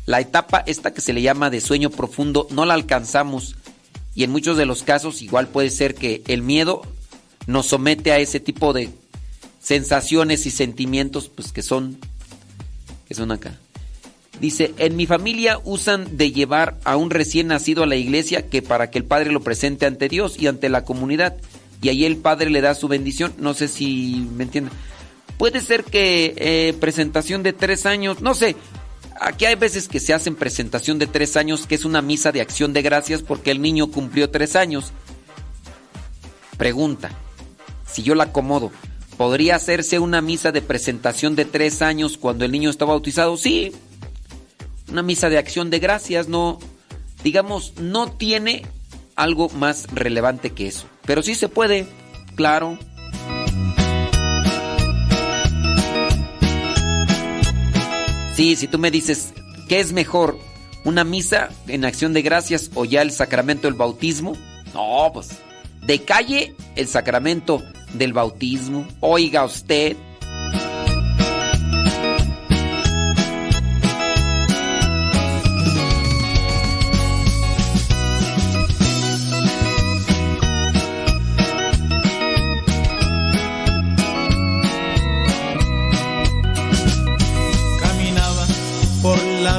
La etapa esta que se le llama de sueño profundo no la alcanzamos y en muchos de los casos igual puede ser que el miedo nos somete a ese tipo de sensaciones y sentimientos pues que son que son acá. Dice, en mi familia usan de llevar a un recién nacido a la iglesia que para que el padre lo presente ante Dios y ante la comunidad. Y ahí el padre le da su bendición. No sé si me entienden. Puede ser que eh, presentación de tres años, no sé. Aquí hay veces que se hacen presentación de tres años, que es una misa de acción de gracias porque el niño cumplió tres años. Pregunta, si yo la acomodo, ¿podría hacerse una misa de presentación de tres años cuando el niño está bautizado? Sí, una misa de acción de gracias, no, digamos, no tiene algo más relevante que eso. Pero sí se puede, claro. Sí, si tú me dices, ¿qué es mejor? ¿Una misa en acción de gracias o ya el sacramento del bautismo? No, pues, de calle el sacramento del bautismo. Oiga usted.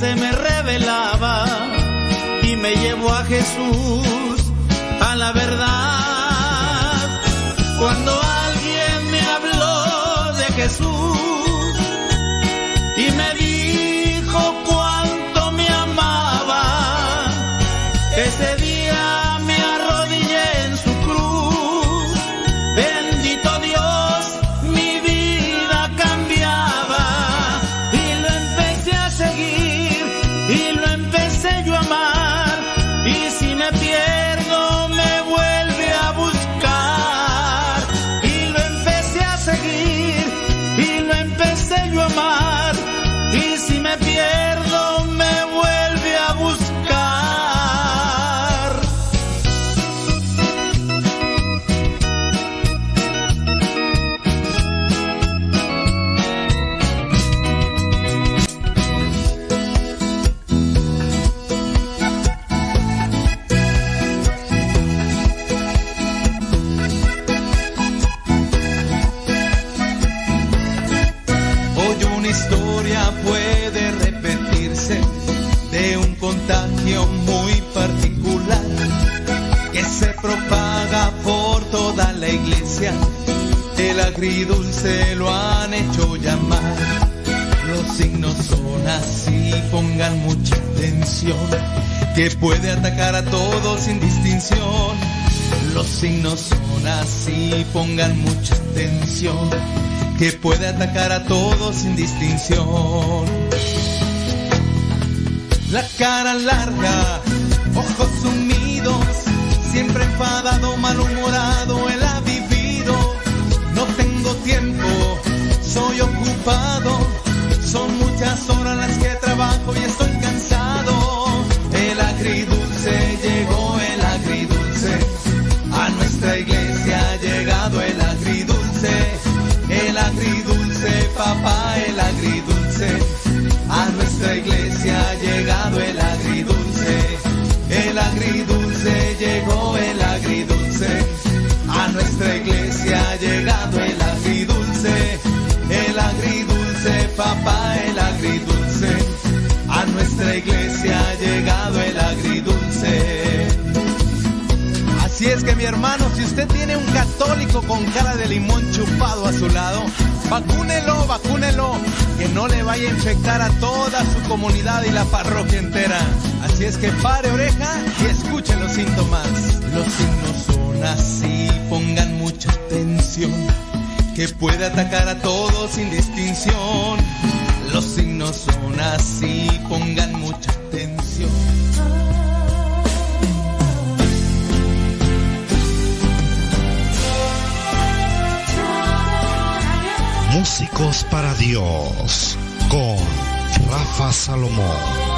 se me revelaba y me llevó a Jesús, que puede atacar a todos sin distinción. Los signos son así, pongan mucha atención, que puede atacar a todos sin distinción. La cara larga, ojos sumidos, siempre enfadado, malhumorado, él ha vivido. No tengo tiempo, soy ocupado, son muchas horas las que trabajo y estoy cansado. Iglesia ha llegado el agridulce. Así es que mi hermano, si usted tiene un católico con cara de limón chupado a su lado, vacúnelo, vacúnelo, que no le vaya a infectar a toda su comunidad y la parroquia entera. Así es que pare oreja y escuche los síntomas. Los signos son así, pongan mucha atención, que puede atacar a todos sin distinción. Los signos son así, pongan mucha atención. Músicos para Dios con Rafa Salomón.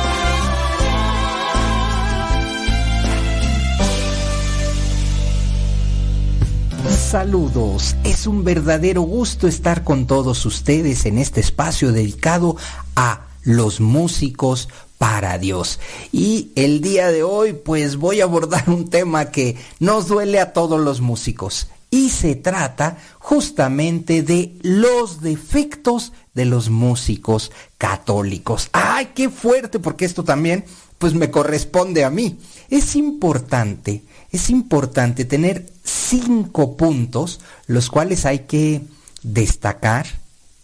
Saludos, es un verdadero gusto estar con todos ustedes en este espacio dedicado a los músicos para Dios. Y el día de hoy pues voy a abordar un tema que nos duele a todos los músicos. Y se trata justamente de los defectos de los músicos católicos. ¡Ay, qué fuerte! Porque esto también pues me corresponde a mí. Es importante, es importante tener cinco puntos los cuales hay que destacar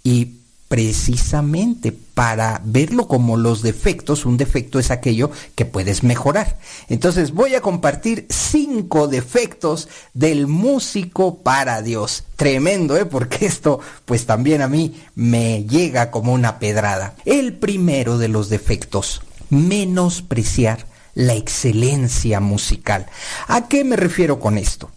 y precisamente para verlo como los defectos, un defecto es aquello que puedes mejorar. Entonces voy a compartir cinco defectos del músico para Dios. Tremendo, ¿eh? Porque esto pues también a mí me llega como una pedrada. El primero de los defectos, menospreciar la excelencia musical. ¿A qué me refiero con esto?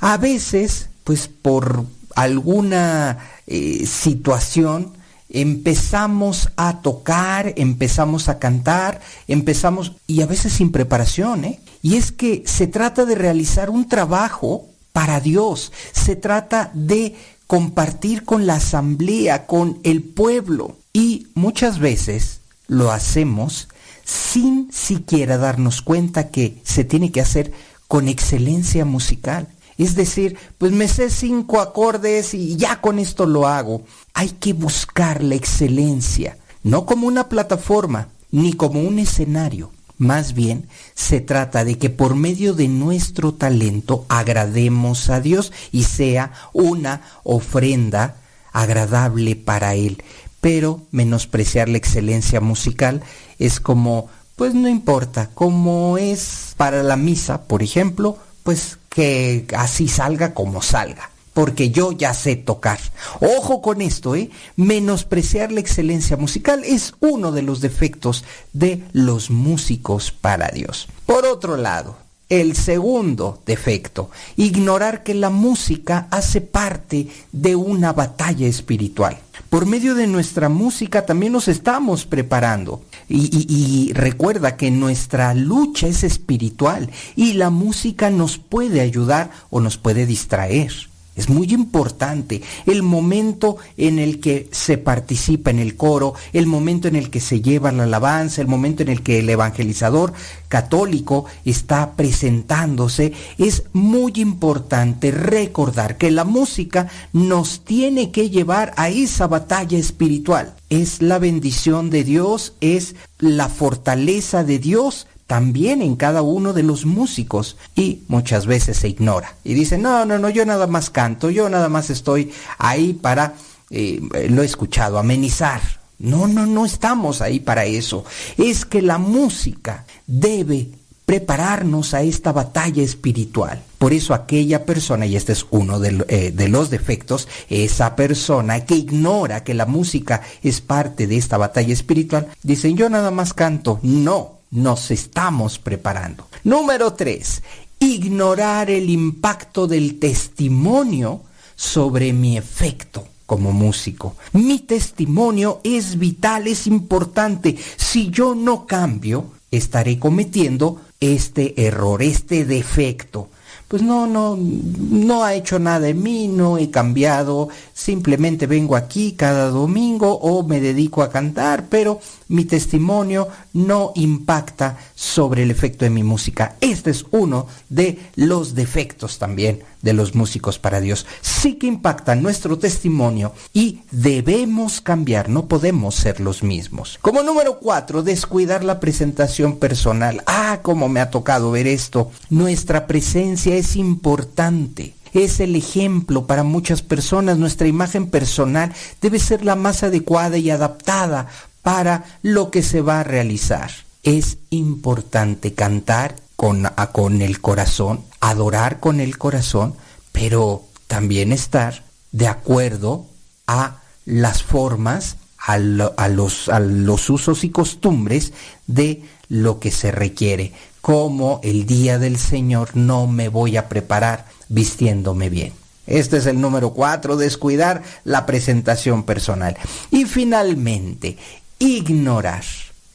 A veces, pues por alguna eh, situación, empezamos a tocar, empezamos a cantar, empezamos, y a veces sin preparación, ¿eh? Y es que se trata de realizar un trabajo para Dios, se trata de compartir con la asamblea, con el pueblo, y muchas veces lo hacemos sin siquiera darnos cuenta que se tiene que hacer con excelencia musical. Es decir, pues me sé cinco acordes y ya con esto lo hago. Hay que buscar la excelencia, no como una plataforma, ni como un escenario. Más bien, se trata de que por medio de nuestro talento agrademos a Dios y sea una ofrenda agradable para Él. Pero menospreciar la excelencia musical es como, pues no importa, como es para la misa, por ejemplo, pues que así salga como salga, porque yo ya sé tocar. Ojo con esto, ¿eh? Menospreciar la excelencia musical es uno de los defectos de los músicos para Dios. Por otro lado, el segundo defecto, ignorar que la música hace parte de una batalla espiritual. Por medio de nuestra música también nos estamos preparando. Y, recuerda que nuestra lucha es espiritual y la música nos puede ayudar o nos puede distraer. Es muy importante el momento en el que se participa en el coro, el momento en el que se lleva la alabanza, el momento en el que el evangelizador católico está presentándose. Es muy importante recordar que la música nos tiene que llevar a esa batalla espiritual. Es la bendición de Dios, es la fortaleza de Dios también en cada uno de los músicos y muchas veces se ignora y dice no no no yo nada más canto yo nada más estoy ahí para eh, lo he escuchado amenizar No, no, no estamos ahí para eso. Es que la música debe prepararnos a esta batalla espiritual. Por eso aquella persona, y este es uno de, eh, de, los defectos, esa persona que ignora que la música es parte de esta batalla espiritual, dicen yo nada más canto. No, nos estamos preparando. Número tres, ignorar el impacto del testimonio sobre mi efecto como músico. Mi testimonio es vital, es importante. Si yo no cambio, estaré cometiendo este error, este defecto. Pues no, no, no ha hecho nada en mí, no he cambiado, simplemente vengo aquí cada domingo o me dedico a cantar, pero mi testimonio no impacta sobre el efecto de mi música. Este es uno de los defectos también de los músicos para Dios. Sí que impacta nuestro testimonio y debemos cambiar, no podemos ser los mismos. Como número cuatro, descuidar la presentación personal. Ah, cómo me ha tocado ver esto. Nuestra presencia es importante es el ejemplo para muchas personas. Nuestra imagen personal debe ser la más adecuada y adaptada para lo que se va a realizar. Es importante cantar con, con el corazón, adorar con el corazón, pero también estar de acuerdo a las formas, a, los, a los usos y costumbres de lo que se requiere. Como el día del Señor no me voy a preparar vistiéndome bien. Este es el número cuatro, descuidar la presentación personal. Y finalmente, ignorar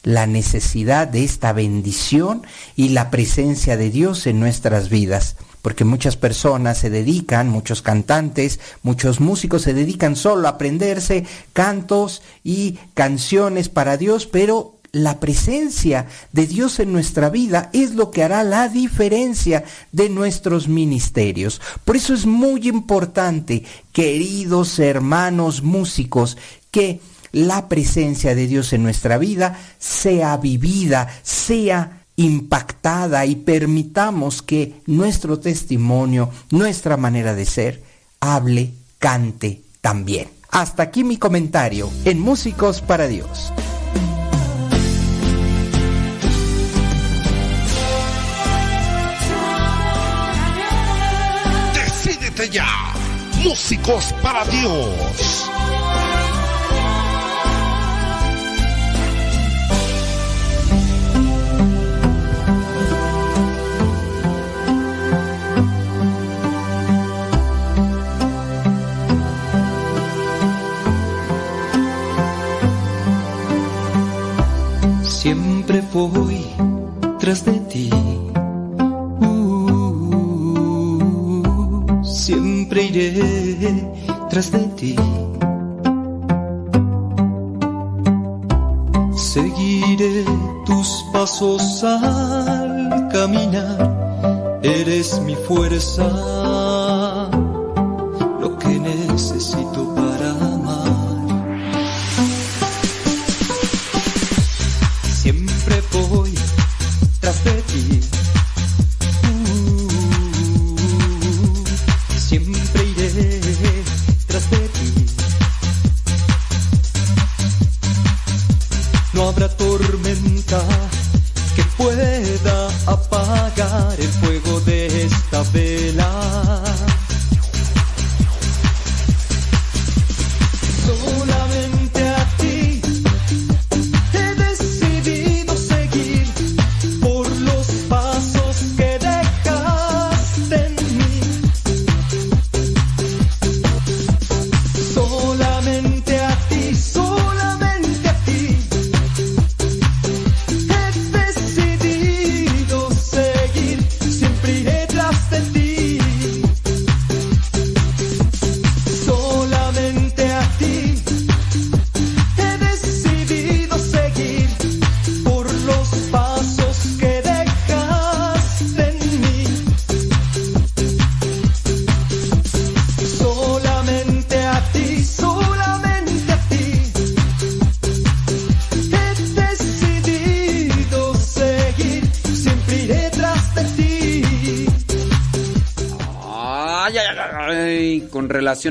la necesidad de esta bendición y la presencia de Dios en nuestras vidas. Porque muchas personas se dedican, muchos cantantes, muchos músicos se dedican solo a aprenderse cantos y canciones para Dios, pero la presencia de Dios en nuestra vida es lo que hará la diferencia de nuestros ministerios. Por eso es muy importante, queridos hermanos músicos, que la presencia de Dios en nuestra vida sea vivida, sea impactada y permitamos que nuestro testimonio, nuestra manera de ser, hable, cante también. Hasta aquí mi comentario en Músicos para Dios. Ya, Músicos para Dios. siempre voy tras de ti. Siempre iré tras de ti. Seguiré tus pasos al caminar. Eres mi fuerza,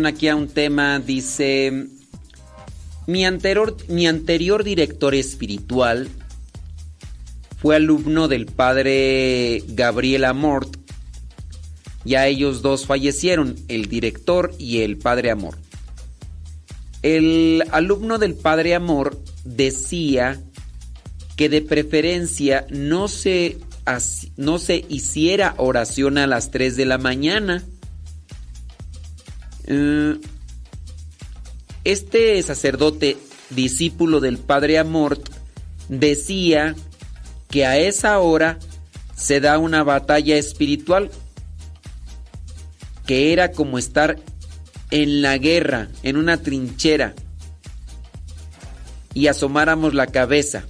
Aquí a un tema, dice, Mi anterior, mi anterior director espiritual fue alumno del padre Gabriel Amort. Ya ellos dos fallecieron, el director y el padre Amor. El alumno del padre Amor decía que de preferencia no se, no se hiciera oración a las 3 de la mañana. Este sacerdote, discípulo del padre Amort, decía que a esa hora se da una batalla espiritual, que era como estar en la guerra, en una trinchera, y asomáramos la cabeza.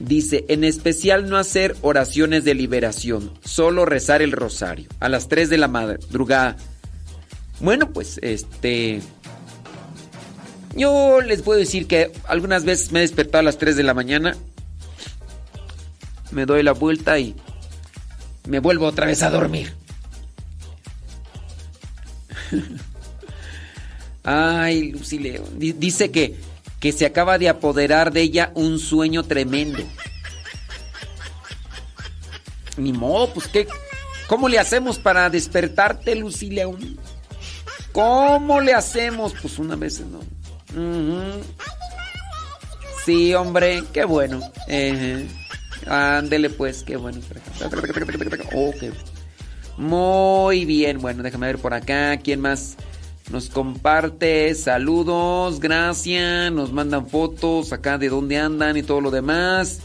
Dice, en especial no hacer oraciones de liberación, solo rezar el rosario a las 3 de la madrugada bueno, pues este... Yo les puedo decir que algunas veces me he despertado a las 3 de la mañana, me doy la vuelta y me vuelvo otra vez a dormir. Ay, Lucy. Dice que, que se acaba de apoderar de ella un sueño tremendo. Ni modo, pues qué. ¿Cómo le hacemos para despertarte, Lucy León? ¿Cómo le hacemos? Pues una vez no. Sí, hombre, qué bueno. Ándele pues, qué bueno. Muy bien, bueno, déjame ver por acá. ¿Quién más nos comparte? Saludos, gracias. Nos mandan fotos acá de dónde andan y todo lo demás.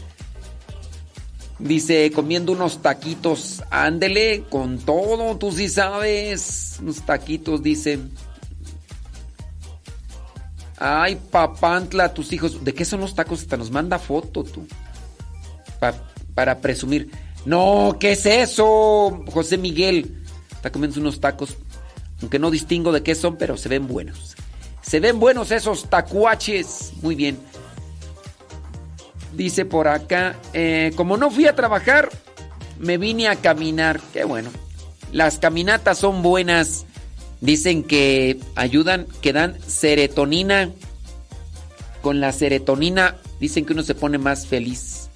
Dice, comiendo unos taquitos. Ándele, con todo, tú sí sabes. Unos taquitos, dice. Ay, papantla, tus hijos. ¿De qué son los tacos? Hasta nos manda foto, tú. para presumir. No, ¿qué es eso? José Miguel. Está comiendo unos tacos. Aunque no distingo de qué son, pero se ven buenos. Se ven buenos esos tacuaches. Muy bien. Dice por acá, eh, como no fui a trabajar, me vine a caminar. Qué bueno. Las caminatas son buenas. Dicen que ayudan, que dan serotonina. Con la serotonina dicen que uno se pone más feliz.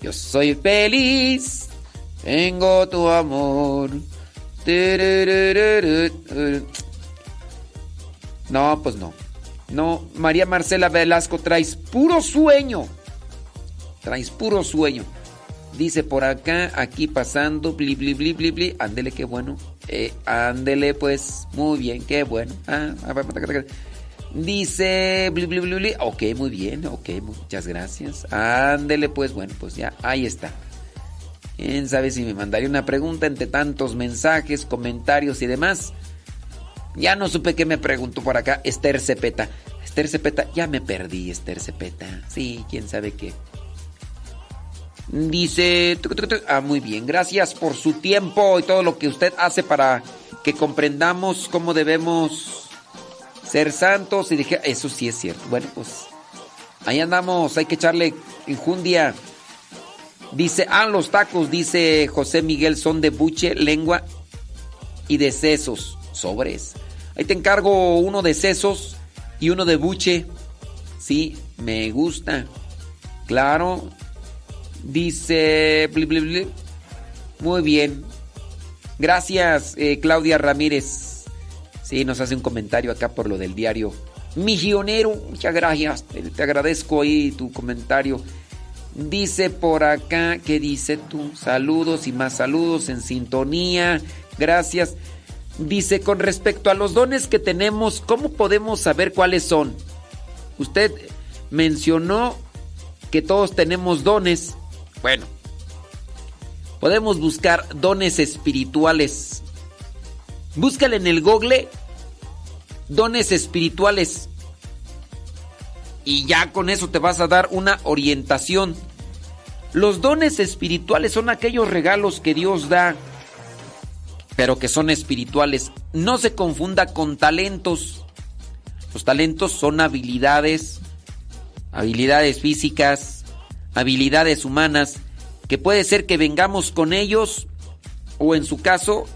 Yo soy feliz, tengo tu amor. No, pues no. No, María Marcela Velasco traes puro sueño. Traes puro sueño. Dice por acá, aquí pasando, bli, qué bueno. Eh, pues, muy bien, qué bueno. Dice, bli. Ok, muy bien, ok, muchas gracias. Ándele, pues, bueno, pues ya, ahí está. ¿Quién sabe si me mandaría una pregunta entre tantos mensajes, comentarios y demás? Ya no supe qué me preguntó por acá Esther Cepeta. Esther Cepeta, ya me perdí, Esther Cepeta. Sí, quién sabe qué. Dice, ah, muy bien, gracias por su tiempo y todo lo que usted hace para que comprendamos cómo debemos ser santos. Y dije, eso sí es cierto. Bueno, pues ahí andamos, hay que echarle injundia. Dice, ah, los tacos, dice José Miguel, son de buche, lengua y de sesos, sobres. Ahí te encargo uno de sesos y uno de buche. Sí, me gusta. Claro, Dice... Muy bien. Gracias, eh, Claudia Ramírez. Sí, nos hace un comentario acá por lo del diario Misionero. Muchas gracias. Te, agradezco ahí tu comentario. Dice por acá, ¿qué dice tú? Saludos y más saludos en sintonía. Gracias. Dice, con respecto a los dones que tenemos, ¿cómo podemos saber cuáles son? Usted mencionó que todos tenemos dones. Bueno, podemos buscar dones espirituales. Búscale en el Google dones espirituales. Y ya con eso te vas a dar una orientación. Los dones espirituales son aquellos regalos que Dios da, pero que son espirituales. No se confunda con talentos. Los talentos son habilidades, habilidades físicas, habilidades humanas que puede ser que vengamos con ellos o en su caso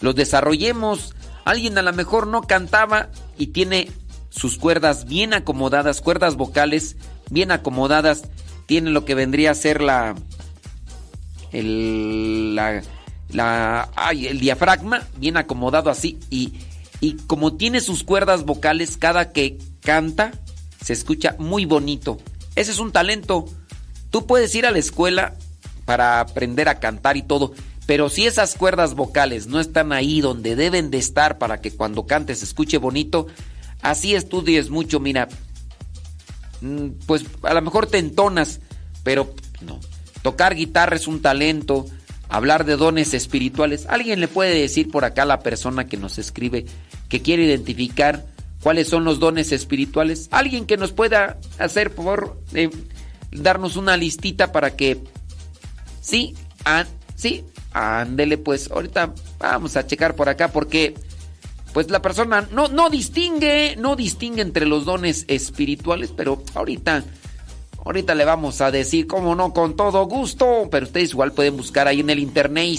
los desarrollemos. Alguien a lo mejor no cantaba y tiene sus cuerdas bien acomodadas, cuerdas vocales bien acomodadas, tiene lo que vendría a ser la el la, la ay, el diafragma bien acomodado así y y como tiene sus cuerdas vocales cada que canta se escucha muy bonito. Ese es un talento. Tú puedes ir a la escuela para aprender a cantar y todo, pero si esas cuerdas vocales no están ahí donde deben de estar para que cuando cantes se escuche bonito, así estudies mucho, mira, mm, pues a lo mejor te entonas, pero no. Tocar guitarra es un talento, hablar de dones espirituales. ¿Alguien le puede decir por acá a la persona que nos escribe que quiere identificar cuáles son los dones espirituales? ¿Alguien que nos pueda hacer por eh, darnos una listita para que sí, ah, sí, ándele pues, ahorita vamos a checar por acá porque pues la persona no, no distingue, no distingue entre los dones espirituales, pero ahorita, ahorita le vamos a decir, cómo no, con todo gusto, pero ustedes igual pueden buscar ahí en el internet.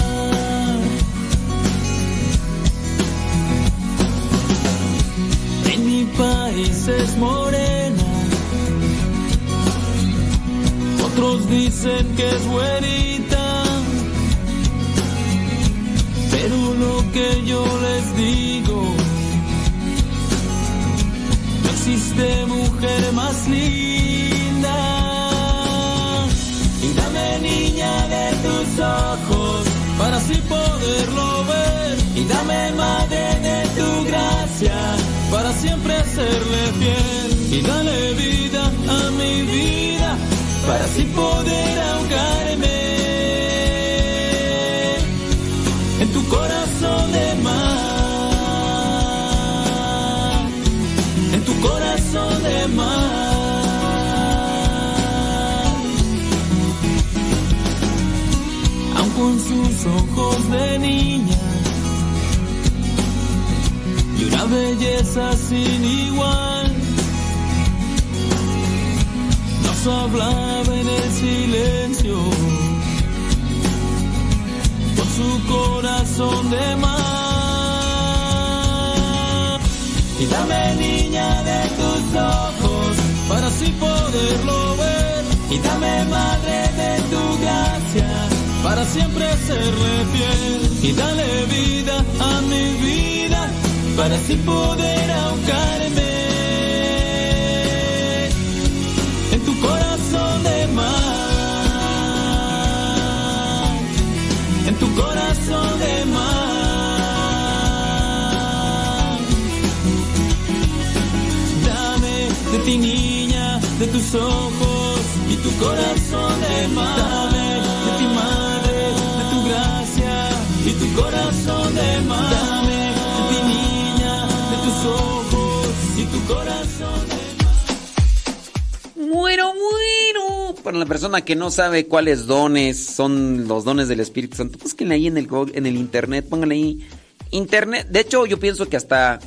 País es morena. Otros dicen que es güerita. Pero lo que yo les digo, no existe mujer más linda. Y dame niña de tus ojos para así poderlo ver. Y dame madre de tu gracia para siempre serle fiel. Y dale vida a mi vida para así poder ahogarme en tu corazón de mar. En tu corazón de mar. Con sus ojos de niña y una belleza sin igual. Nos hablaba en el silencio con su corazón de mar. Y dame niña de tus ojos para así poderlo ver. Y dame madre de tu gracia para siempre serle fiel. Y dale vida a mi vida para así poder ahogarme en tu corazón de mar, en tu corazón de mar. Dame de ti niña, de tus ojos y tu corazón de mar. Para la persona que no sabe cuáles dones son los dones del Espíritu Santo, búsquenle ahí en el, en el internet, pónganle ahí. Internet, de hecho, yo pienso que hasta.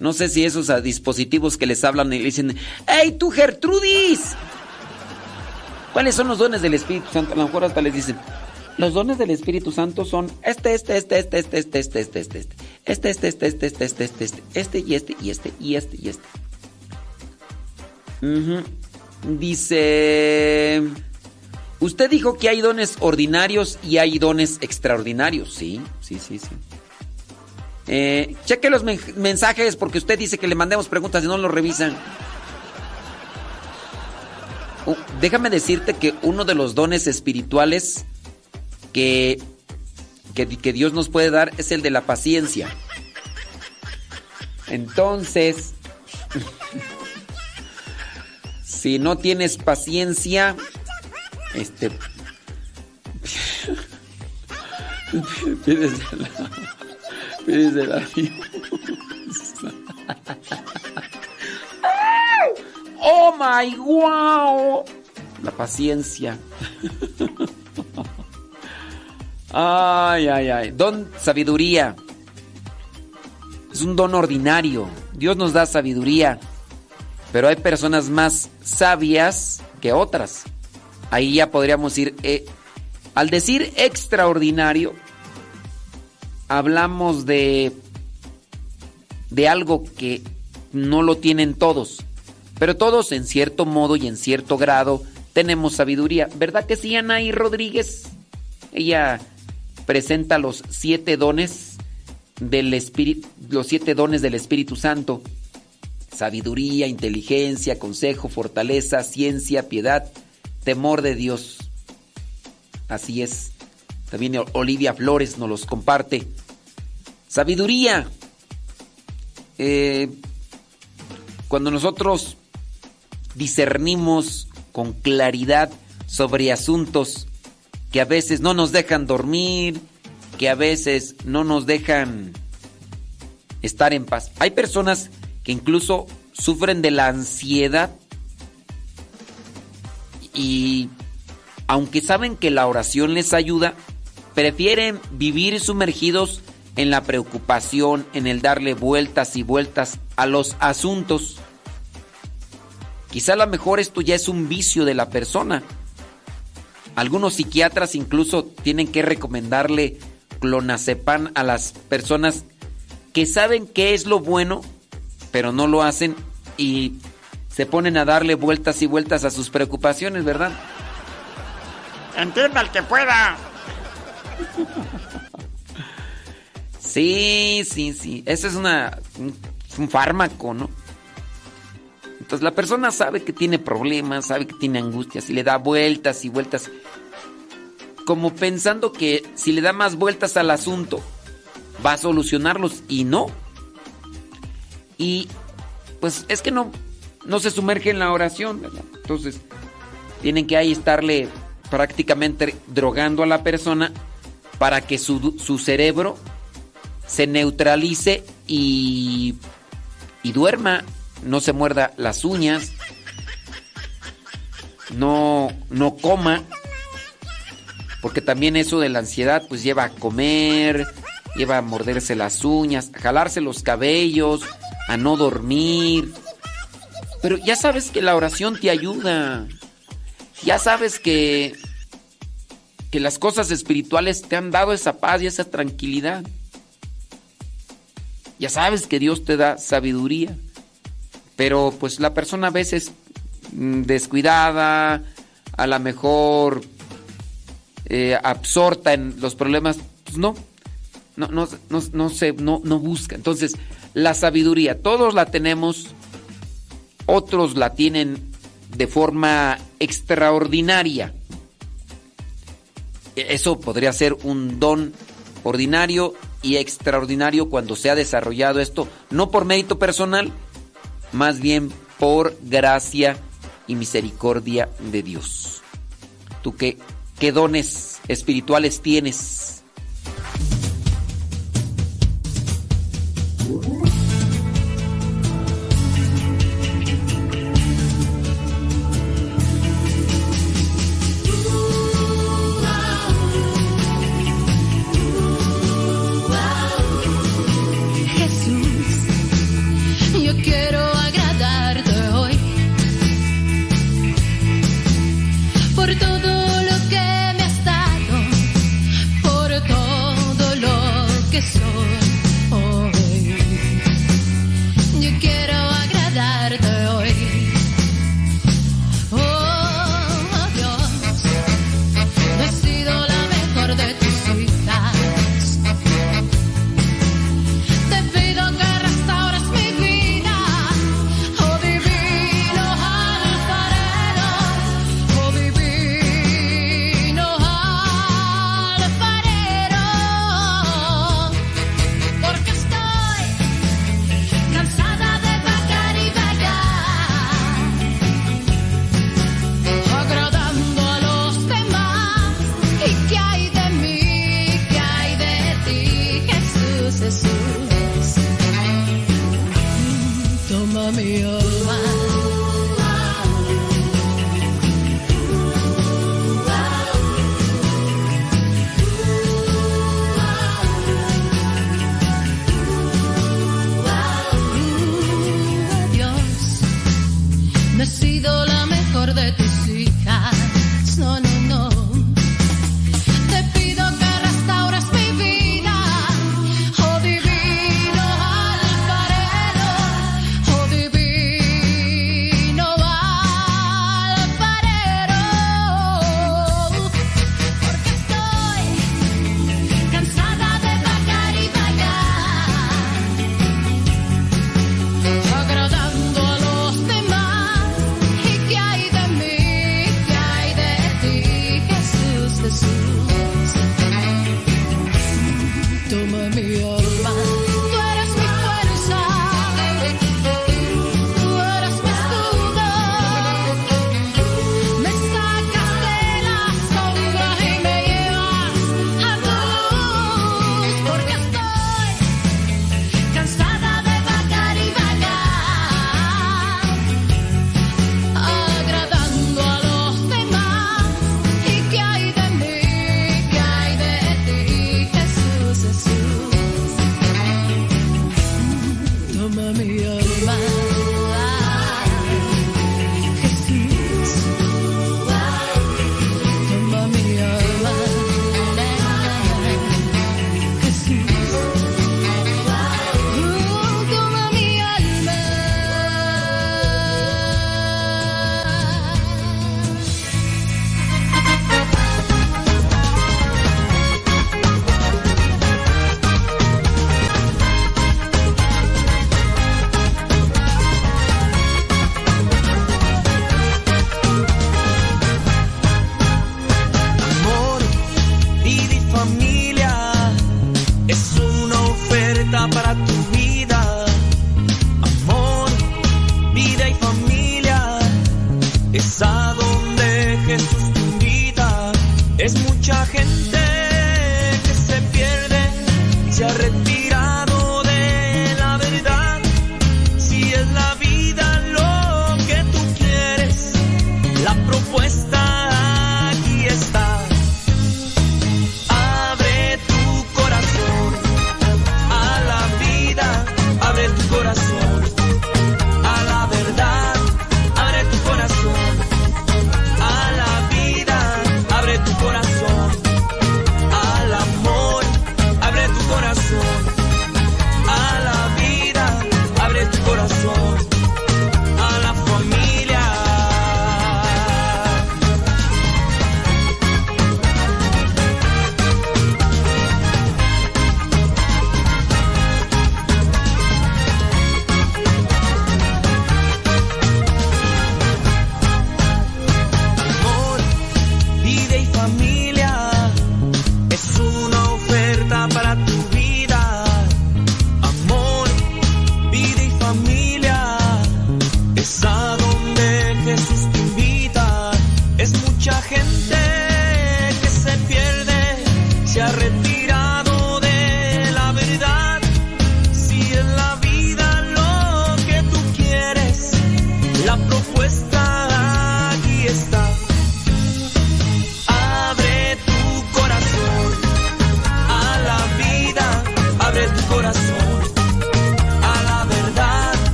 No sé si esos ah, dispositivos que les hablan y le dicen: ¡Hey, tú, Gertrudis! ¿Cuáles son los dones del Espíritu Santo? A lo mejor hasta les dicen: Los dones del Espíritu Santo son este, este, este, este, este, este, este, este, este, este, este, este, este, este, este, este, este, este, este y este y este y este y este. Dice, usted dijo que hay dones ordinarios y hay dones extraordinarios. Sí, sí, sí, sí. Eh, cheque los men- mensajes porque usted dice que le mandemos preguntas y no los revisan. Uh, déjame decirte que uno de los dones espirituales que, que, que Dios nos puede dar es el de la paciencia. Entonces, si no tienes paciencia, este pídesela, pídesela a Dios. Oh my wow. La paciencia. Ay, ay, ay. Don sabiduría. Es un don ordinario. Dios nos da sabiduría. Pero hay personas más sabias que otras. Ahí ya podríamos ir. Eh, al decir extraordinario, hablamos de, de algo que no lo tienen todos. Pero todos en cierto modo y en cierto grado tenemos sabiduría. ¿Verdad que sí, Anaí Rodríguez? Ella presenta los siete dones del Espíritu, los siete dones del Espíritu Santo. Sabiduría, inteligencia, consejo, fortaleza, ciencia, piedad, temor de Dios. Así es. También Olivia Flores nos los comparte. Sabiduría. Eh, cuando nosotros discernimos con claridad sobre asuntos que a veces no nos dejan dormir, que a veces no nos dejan estar en paz. Hay personas incluso sufren de la ansiedad y aunque saben que la oración les ayuda, prefieren vivir sumergidos en la preocupación, en el darle vueltas y vueltas a los asuntos. Quizá a lo mejor esto ya es un vicio de la persona. Algunos psiquiatras incluso tienen que recomendarle clonazepam a las personas que saben qué es lo bueno, pero no lo hacen y se ponen a darle vueltas y vueltas a sus preocupaciones, ¿verdad? Entienda el que pueda. Sí, sí, sí. Ese es una, un fármaco, ¿no? Entonces la persona sabe que tiene problemas, sabe que tiene angustias y le da vueltas y vueltas. Como pensando que si le da más vueltas al asunto, va a solucionarlos y no. Y pues es que no, no se sumerge en la oración, ¿verdad? Entonces tienen que ahí estarle prácticamente drogando a la persona para que su, su cerebro se neutralice y, y duerma no se muerda las uñas, no, no coma, porque también eso de la ansiedad pues lleva a comer, lleva a morderse las uñas, a jalarse los cabellos, a no dormir. Pero ya sabes que la oración te ayuda. Ya sabes que que las cosas espirituales te han dado esa paz y esa tranquilidad. Ya sabes que Dios te da sabiduría. Pero pues la persona a veces mm, descuidada, a lo mejor eh, absorta en los problemas, pues no, no, no, no, no, se, no, no busca. Entonces, la sabiduría, todos la tenemos, otros la tienen de forma extraordinaria. E, eso podría ser un don ordinario y extraordinario cuando se ha desarrollado esto, no por mérito personal, más bien por gracia y misericordia de Dios. ¿Tú qué, qué dones espirituales tienes? Corazón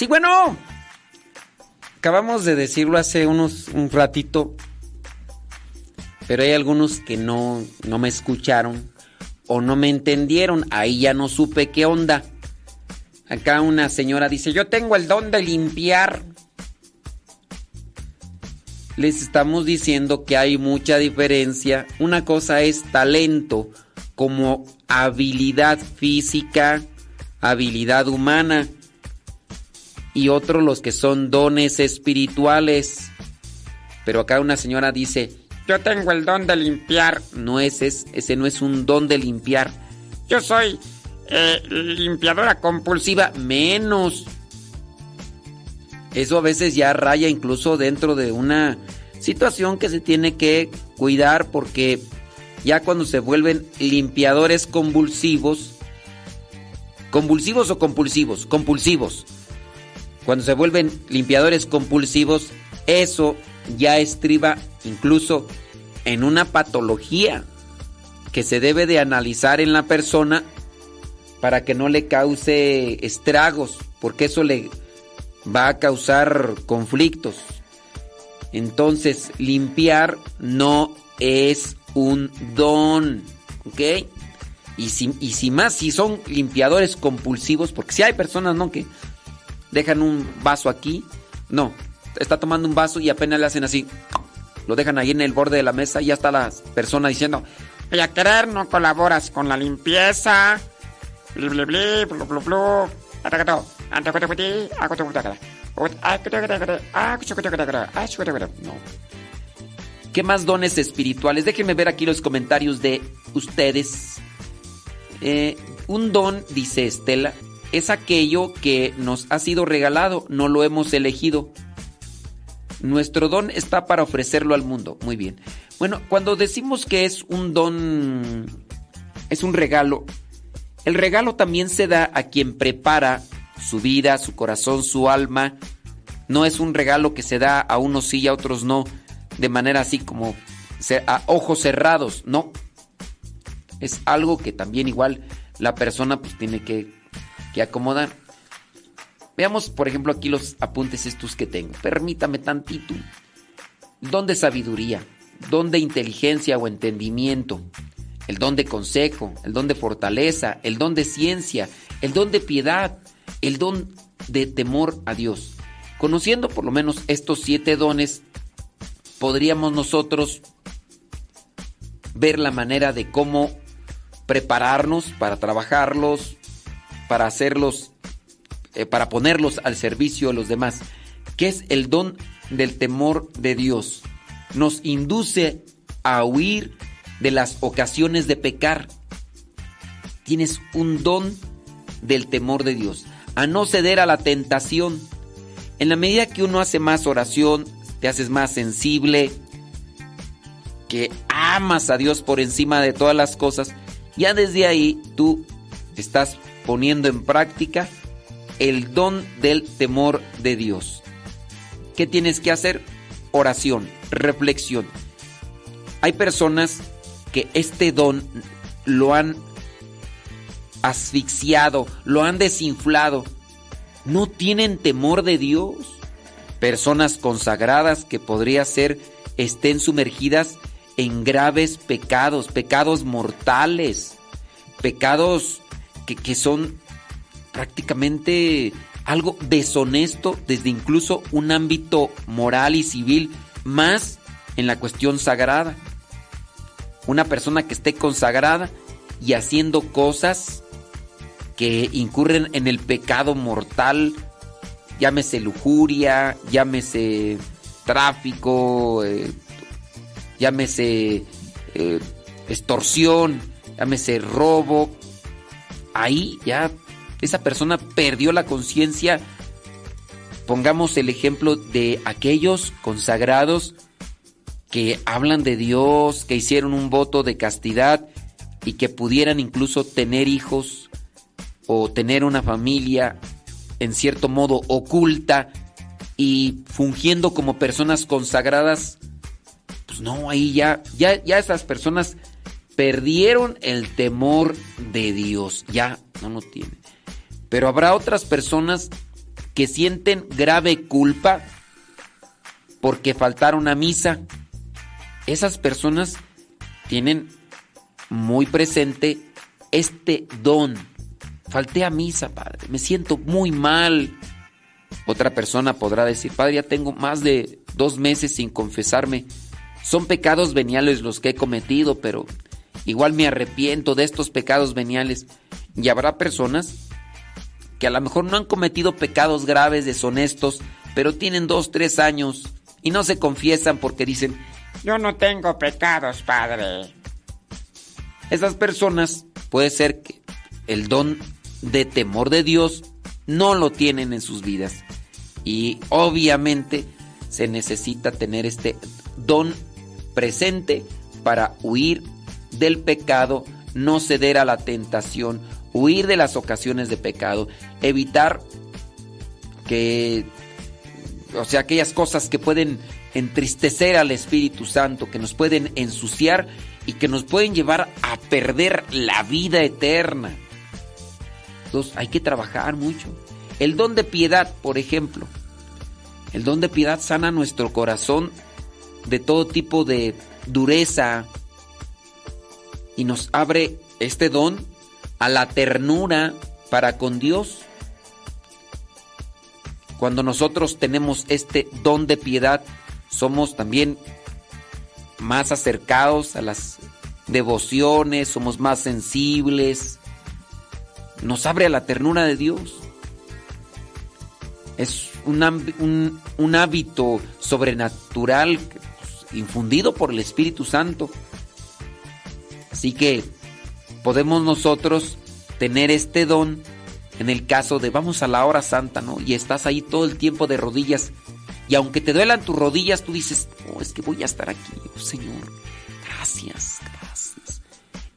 Sí, bueno. Acabamos de decirlo hace unos un ratito, pero hay algunos que no, no me escucharon o no me entendieron. Ahí ya no supe qué onda. Acá una señora dice, yo tengo el don de limpiar. Les estamos diciendo que hay mucha diferencia. Una cosa es talento como habilidad física, habilidad humana y otros los que son dones espirituales. Pero acá una señora dice, Yo tengo el don de limpiar. no ese, es, ese no es un don de limpiar. Yo soy eh, limpiadora compulsiva. Menos. Eso a veces ya raya incluso dentro de una situación que se tiene que cuidar porque ya cuando se vuelven limpiadores convulsivos, convulsivos o compulsivos, compulsivos, cuando se vuelven limpiadores compulsivos, eso ya estriba incluso en una patología que se debe de analizar en la persona para que no le cause estragos, porque eso le va a causar conflictos. Entonces, limpiar no es un don, ¿ok? Y si, y si más, si son limpiadores compulsivos, porque si hay personas, ¿no? Que dejan un vaso aquí, no, está tomando un vaso y apenas le hacen así, lo dejan ahí en el borde de la mesa y ya está la persona diciendo, Y a querer no colaboras con la limpieza. Bli, bli, bli, blu, blu, blu. Atacato. Antacuatacuati, acuatacuatacara. Ut- acuatacuatacara, acuatacuatacara, acuatacuatacara. No. ¿Qué más dones espirituales? Déjenme ver aquí los comentarios de ustedes. Eh, un don, dice Estela, es aquello que nos ha sido regalado, no lo hemos elegido. Nuestro don está para ofrecerlo al mundo. Muy bien. Bueno, cuando decimos que es un don, es un regalo, el regalo también se da a quien prepara su vida, su corazón, su alma. No es un regalo que se da a unos sí y a otros no, de manera así como a ojos cerrados, no. Es algo que también igual la persona pues tiene que, que acomodar. Veamos, por ejemplo, aquí los apuntes estos que tengo. Permítame tantito. Don de sabiduría, don de inteligencia o entendimiento, el don de consejo, el don de fortaleza, el don de ciencia, el don de piedad, el don de temor a Dios. Conociendo por lo menos estos siete dones, podríamos nosotros ver la manera de cómo prepararnos para trabajarlos, para hacerlos, eh, para ponerlos al servicio de los demás, que es el don del temor de Dios. Nos induce a huir de las ocasiones de pecar. Tienes un don del temor de Dios, a no ceder a la tentación. En la medida que uno hace más oración, te haces más sensible, que amas a Dios por encima de todas las cosas, ya desde ahí tú estás poniendo en práctica el don del temor de Dios. ¿Qué tienes que hacer? Oración, reflexión. Hay personas que este don lo han asfixiado, lo han desinflado. No tienen temor de Dios. Personas consagradas que podría ser estén sumergidas en graves pecados, pecados mortales, pecados que, son prácticamente algo deshonesto desde incluso un ámbito moral y civil, más en la cuestión sagrada. Una persona que esté consagrada y haciendo cosas que incurren en el pecado mortal, llámese lujuria, llámese tráfico, eh, llámese eh, extorsión, llámese robo, ahí ya esa persona perdió la conciencia. Pongamos el ejemplo de aquellos consagrados que hablan de Dios, que hicieron un voto de castidad y que pudieran incluso tener hijos o tener una familia en cierto modo oculta y fungiendo como personas consagradas, pues no, ahí ya, ya, ya esas personas perdieron el temor de Dios, ya no lo tienen. Pero habrá otras personas que sienten grave culpa porque faltaron a misa. Esas personas tienen muy presente este don. Falté a misa, padre. Me siento muy mal. Otra persona podrá decir, padre, ya tengo más de dos meses sin confesarme. Son pecados veniales los que he cometido, pero igual me arrepiento de estos pecados veniales. Y habrá personas que a lo mejor no han cometido pecados graves, deshonestos, pero tienen dos, tres años y no se confiesan porque dicen, yo no tengo pecados, padre. Esas personas puede ser que el don de temor de Dios no lo tienen en sus vidas. Y obviamente se necesita tener este don presente para huir del pecado, no ceder a la tentación, huir de las ocasiones de pecado, evitar que, o sea, aquellas cosas que pueden entristecer al Espíritu Santo, que nos pueden ensuciar y que nos pueden llevar a perder la vida eterna. Entonces hay que trabajar mucho. El don de piedad, por ejemplo. El don de piedad sana nuestro corazón de todo tipo de dureza y nos abre este don a la ternura para con Dios. Cuando nosotros tenemos este don de piedad, somos también más acercados a las devociones, somos más sensibles, nos abre a la ternura de Dios. Es un, un, hábito sobrenatural pues, infundido por el Espíritu Santo. Así que podemos nosotros tener este don en el caso de vamos a la hora santa, ¿no? Y estás ahí todo el tiempo de rodillas. Y aunque te duelan tus rodillas, tú dices, oh, es que voy a estar aquí, oh, Señor. Gracias, gracias.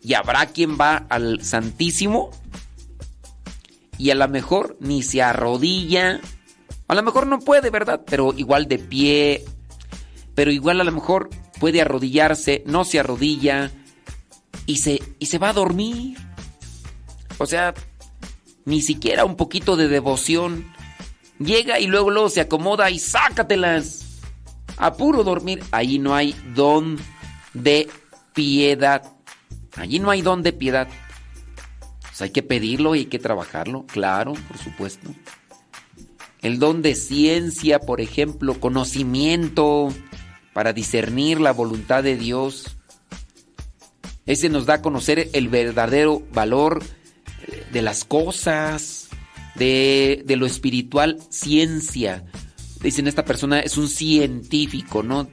Y habrá quien va al Santísimo y a lo mejor ni se arrodilla. A lo mejor no puede, ¿verdad? Pero igual de pie. Pero igual a lo mejor puede arrodillarse, no se arrodilla y se, y se va a dormir. O sea, ni siquiera un poquito de devoción. Llega y luego, luego se acomoda y sácatelas. A puro dormir. Ahí no hay don de piedad. Allí no hay don de piedad. Pues hay que pedirlo y hay que trabajarlo, claro, por supuesto. El don de ciencia, por ejemplo, conocimiento para discernir la voluntad de Dios. Ese nos da a conocer el verdadero valor de las cosas, de, lo espiritual, ciencia. Dicen, esta persona es un científico, ¿no?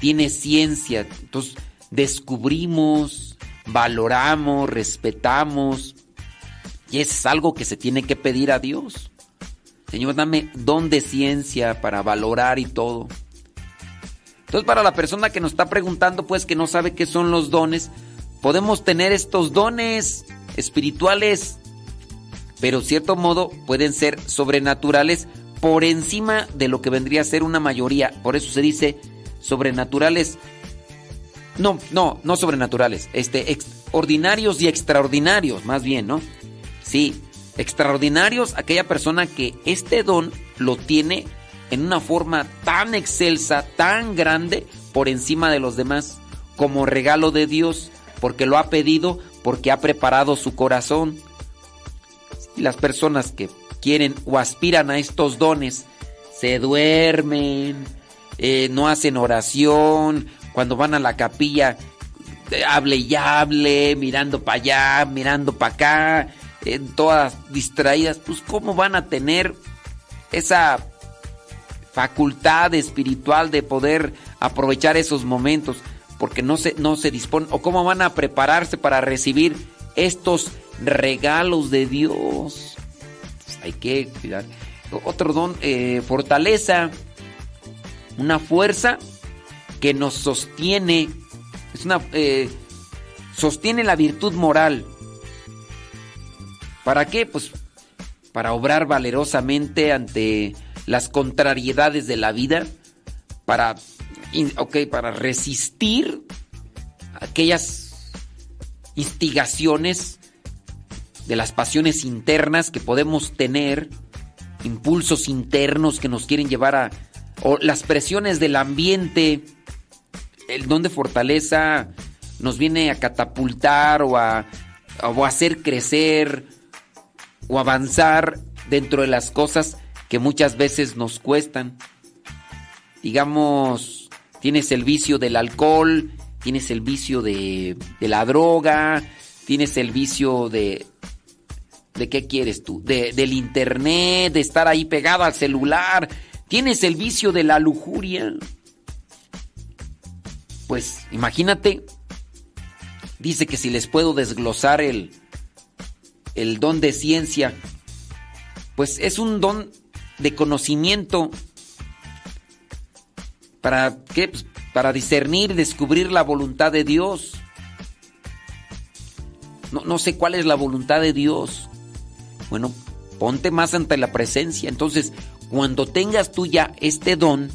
Tiene ciencia. Entonces, descubrimos, valoramos, respetamos. Y es algo que se tiene que pedir a Dios. Señor, dame don de ciencia para valorar y todo. Entonces, para la persona que nos está preguntando, pues que no sabe qué son los dones, podemos tener estos dones espirituales, pero cierto modo pueden ser sobrenaturales por encima de lo que vendría a ser una mayoría. Por eso se dice sobrenaturales. No, no, no sobrenaturales, este ordinarios y extraordinarios, más bien, ¿no? Sí, extraordinarios aquella persona que este don lo tiene en una forma tan excelsa, tan grande por encima de los demás, como regalo de Dios porque lo ha pedido, porque ha preparado su corazón. Y las personas que quieren o aspiran a estos dones se duermen, eh, no hacen oración, cuando van a la capilla, eh, hable y hable, mirando para allá, mirando para acá, eh, todas distraídas, pues ¿cómo van a tener esa facultad espiritual de poder aprovechar esos momentos? Porque no se, no se disponen, o cómo van a prepararse para recibir estos regalos de Dios. Pues hay que cuidar. Otro don, eh, fortaleza, una fuerza que nos sostiene, es una, eh, sostiene la virtud moral. ¿Para qué? Pues para obrar valerosamente ante las contrariedades de la vida, para, okay, para resistir aquellas instigaciones de las pasiones internas que podemos tener, impulsos internos que nos quieren llevar a, o las presiones del ambiente, el don de fortaleza nos viene a catapultar o a, o a hacer crecer o avanzar dentro de las cosas que muchas veces nos cuestan. Digamos, tienes el vicio del alcohol, tienes el vicio de, de la droga, tienes el vicio de... ¿De qué quieres tú? De, del internet, de estar ahí pegado al celular. Tienes el vicio de la lujuria. Pues imagínate, dice que si les puedo desglosar el, el don de ciencia, pues es un don de conocimiento. ¿Para qué? Pues para discernir, descubrir la voluntad de Dios. No, no sé cuál es la voluntad de Dios. Bueno, ponte más ante la presencia. Entonces, cuando tengas tú ya este don,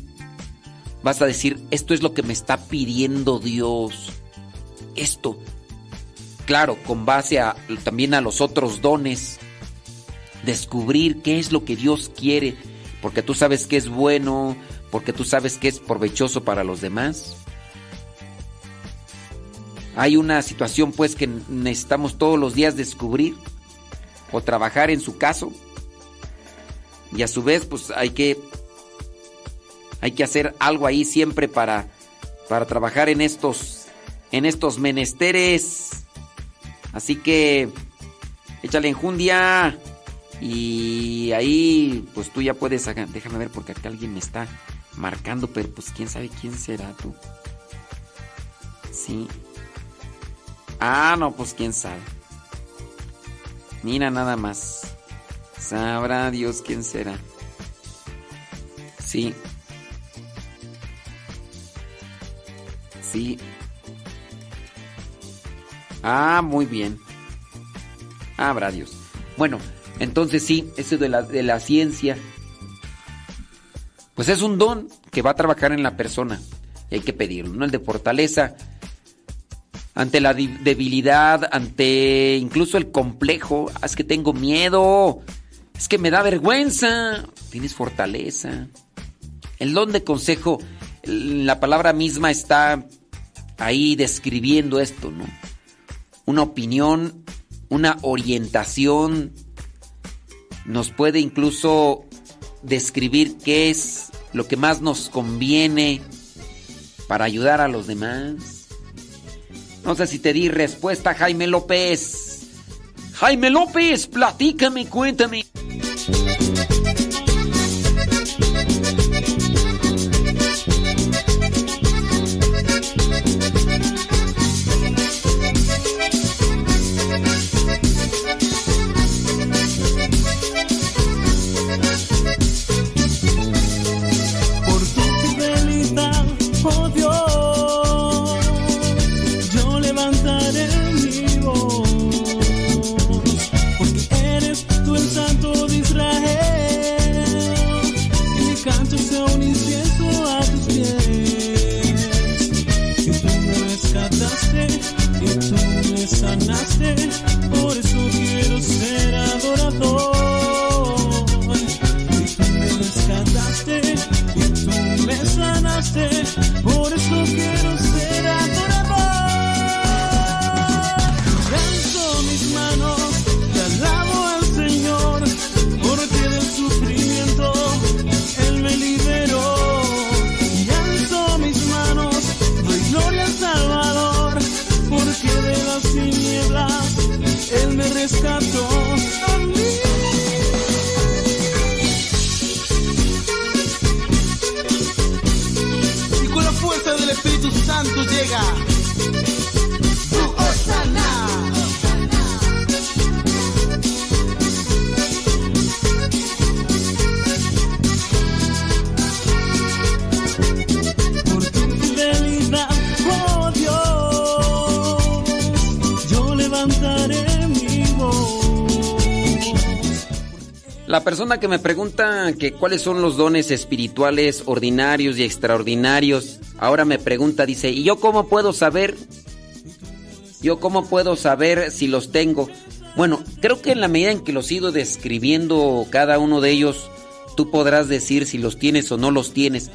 vas a decir, esto es lo que me está pidiendo Dios. Esto. Claro, con base a, también a los otros dones. Descubrir qué es lo que Dios quiere. Porque tú sabes que es bueno. Porque tú sabes que es provechoso para los demás. Hay una situación pues que necesitamos todos los días descubrir. O trabajar en su caso. Y a su vez pues hay que hay que hacer algo ahí siempre para, para trabajar en estos, en estos menesteres. Así que échale enjundia. Y ahí, pues tú ya puedes. Déjame ver porque acá alguien me está marcando, pero pues quién sabe quién será tú. Sí. Ah, no, pues quién sabe. Mira nada más. Sabrá Dios quién será. Sí. Sí. Ah, muy bien. Habrá Dios. Bueno, entonces sí, eso de la, de la ciencia. Pues es un don que va a trabajar en la persona. Y hay que pedirlo, ¿no? El de fortaleza. Ante la debilidad, ante incluso el complejo. Ah, es que tengo miedo. Es que me da vergüenza. Tienes fortaleza. El don de consejo, la palabra misma está ahí describiendo esto, ¿no? Una opinión, una orientación, nos puede incluso describir qué es lo que más nos conviene para ayudar a los demás. No sé si te di respuesta, Jaime López. Jaime López, platícame, cuéntame. Que me pregunta que cuáles son los dones espirituales ordinarios y extraordinarios, ahora me pregunta, dice, ¿y yo cómo puedo saber? ¿Yo cómo puedo saber si los tengo? Bueno, creo que en la medida en que los he ido describiendo cada uno de ellos, tú podrás decir si los tienes o no los tienes.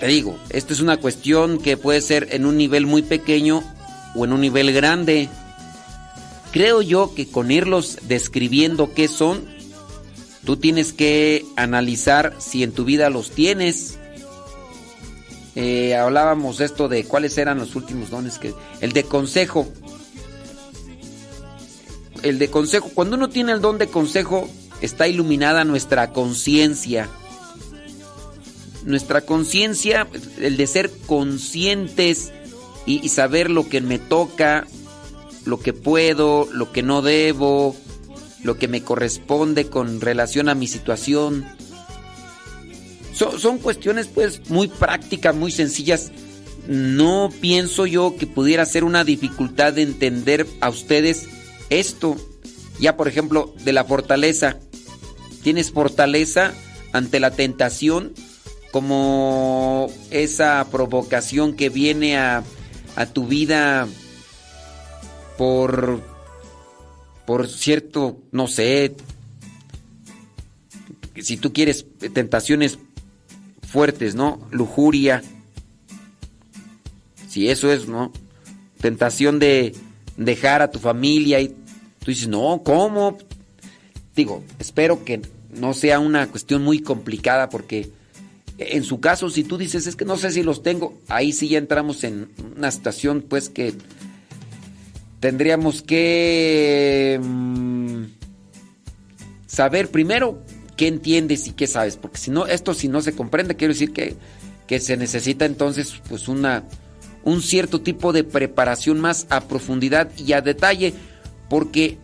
Te digo, esto es una cuestión que puede ser en un nivel muy pequeño o en un nivel grande. Creo yo que con irlos describiendo qué son, tú tienes que analizar si en tu vida los tienes. Eh, hablábamos esto de cuáles eran los últimos dones que el de consejo. El de consejo, cuando uno tiene el don de consejo, está iluminada nuestra conciencia. Nuestra conciencia, el de ser conscientes y saber lo que me toca, lo que puedo, lo que no debo, lo que me corresponde con relación a mi situación. son cuestiones pues muy prácticas, muy sencillas. No pienso yo que pudiera ser una dificultad de entender a ustedes esto. Ya por ejemplo, de la fortaleza. Tienes fortaleza ante la tentación como esa provocación que viene a, a tu vida por por cierto, no sé, si tú quieres tentaciones fuertes, ¿no? Lujuria. Si eso es, ¿no? Tentación de dejar a tu familia y tú dices, "No, ¿cómo?" Digo, espero que no sea una cuestión muy complicada porque en su caso si tú dices, "Es que no sé si los tengo", ahí sí ya entramos en una situación pues que tendríamos que mm, saber primero qué entiendes y qué sabes, porque si no, esto si no se comprende, quiero decir que, que se necesita entonces pues una, un cierto tipo de preparación más a profundidad y a detalle, porque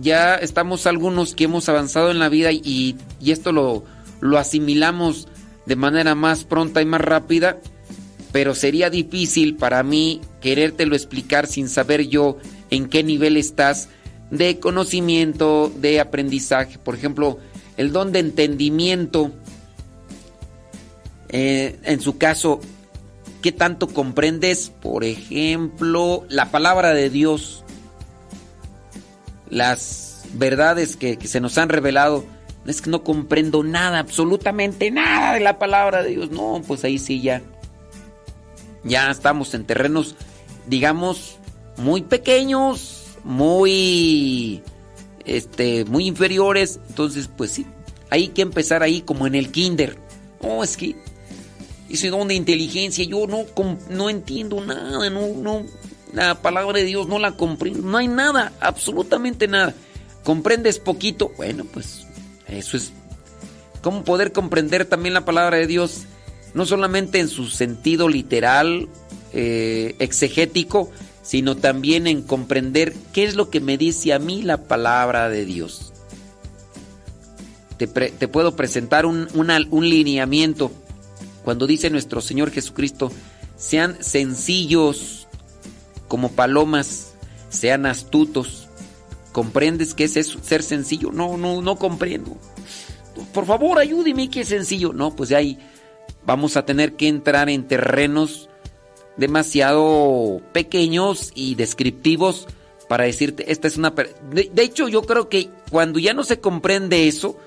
ya estamos algunos que hemos avanzado en la vida y, y esto lo, lo asimilamos de manera más pronta y más rápida pero sería difícil para mí querértelo explicar sin saber yo en qué nivel estás de conocimiento, de aprendizaje. Por ejemplo, el don de entendimiento, eh, en su caso, ¿qué tanto comprendes? Por ejemplo, la palabra de Dios, las verdades que, que se nos han revelado. Es que no comprendo nada, absolutamente nada de la palabra de Dios. No, pues ahí sí ya ya estamos en terrenos, digamos, muy pequeños, muy, este, muy inferiores. Entonces, pues sí, hay que empezar ahí como en el kinder. Oh, es que ese don de inteligencia, yo no, no entiendo nada, no, no, la palabra de Dios no la comprendo, no hay nada, absolutamente nada. ¿Comprendes poquito? Bueno, pues eso es. ¿Cómo poder comprender también la palabra de Dios? No solamente en su sentido literal, eh, exegético, sino también en comprender qué es lo que me dice a mí la palabra de Dios. Te, puedo presentar un, un lineamiento cuando dice nuestro Señor Jesucristo, sean sencillos como palomas, sean astutos. ¿Comprendes qué es eso, ser sencillo? No, no, no comprendo. Por favor, ayúdeme, qué es sencillo. No, pues hay vamos a tener que entrar en terrenos demasiado pequeños y descriptivos para decirte, esta es una... De, de, hecho, yo creo que cuando ya no se comprende eso,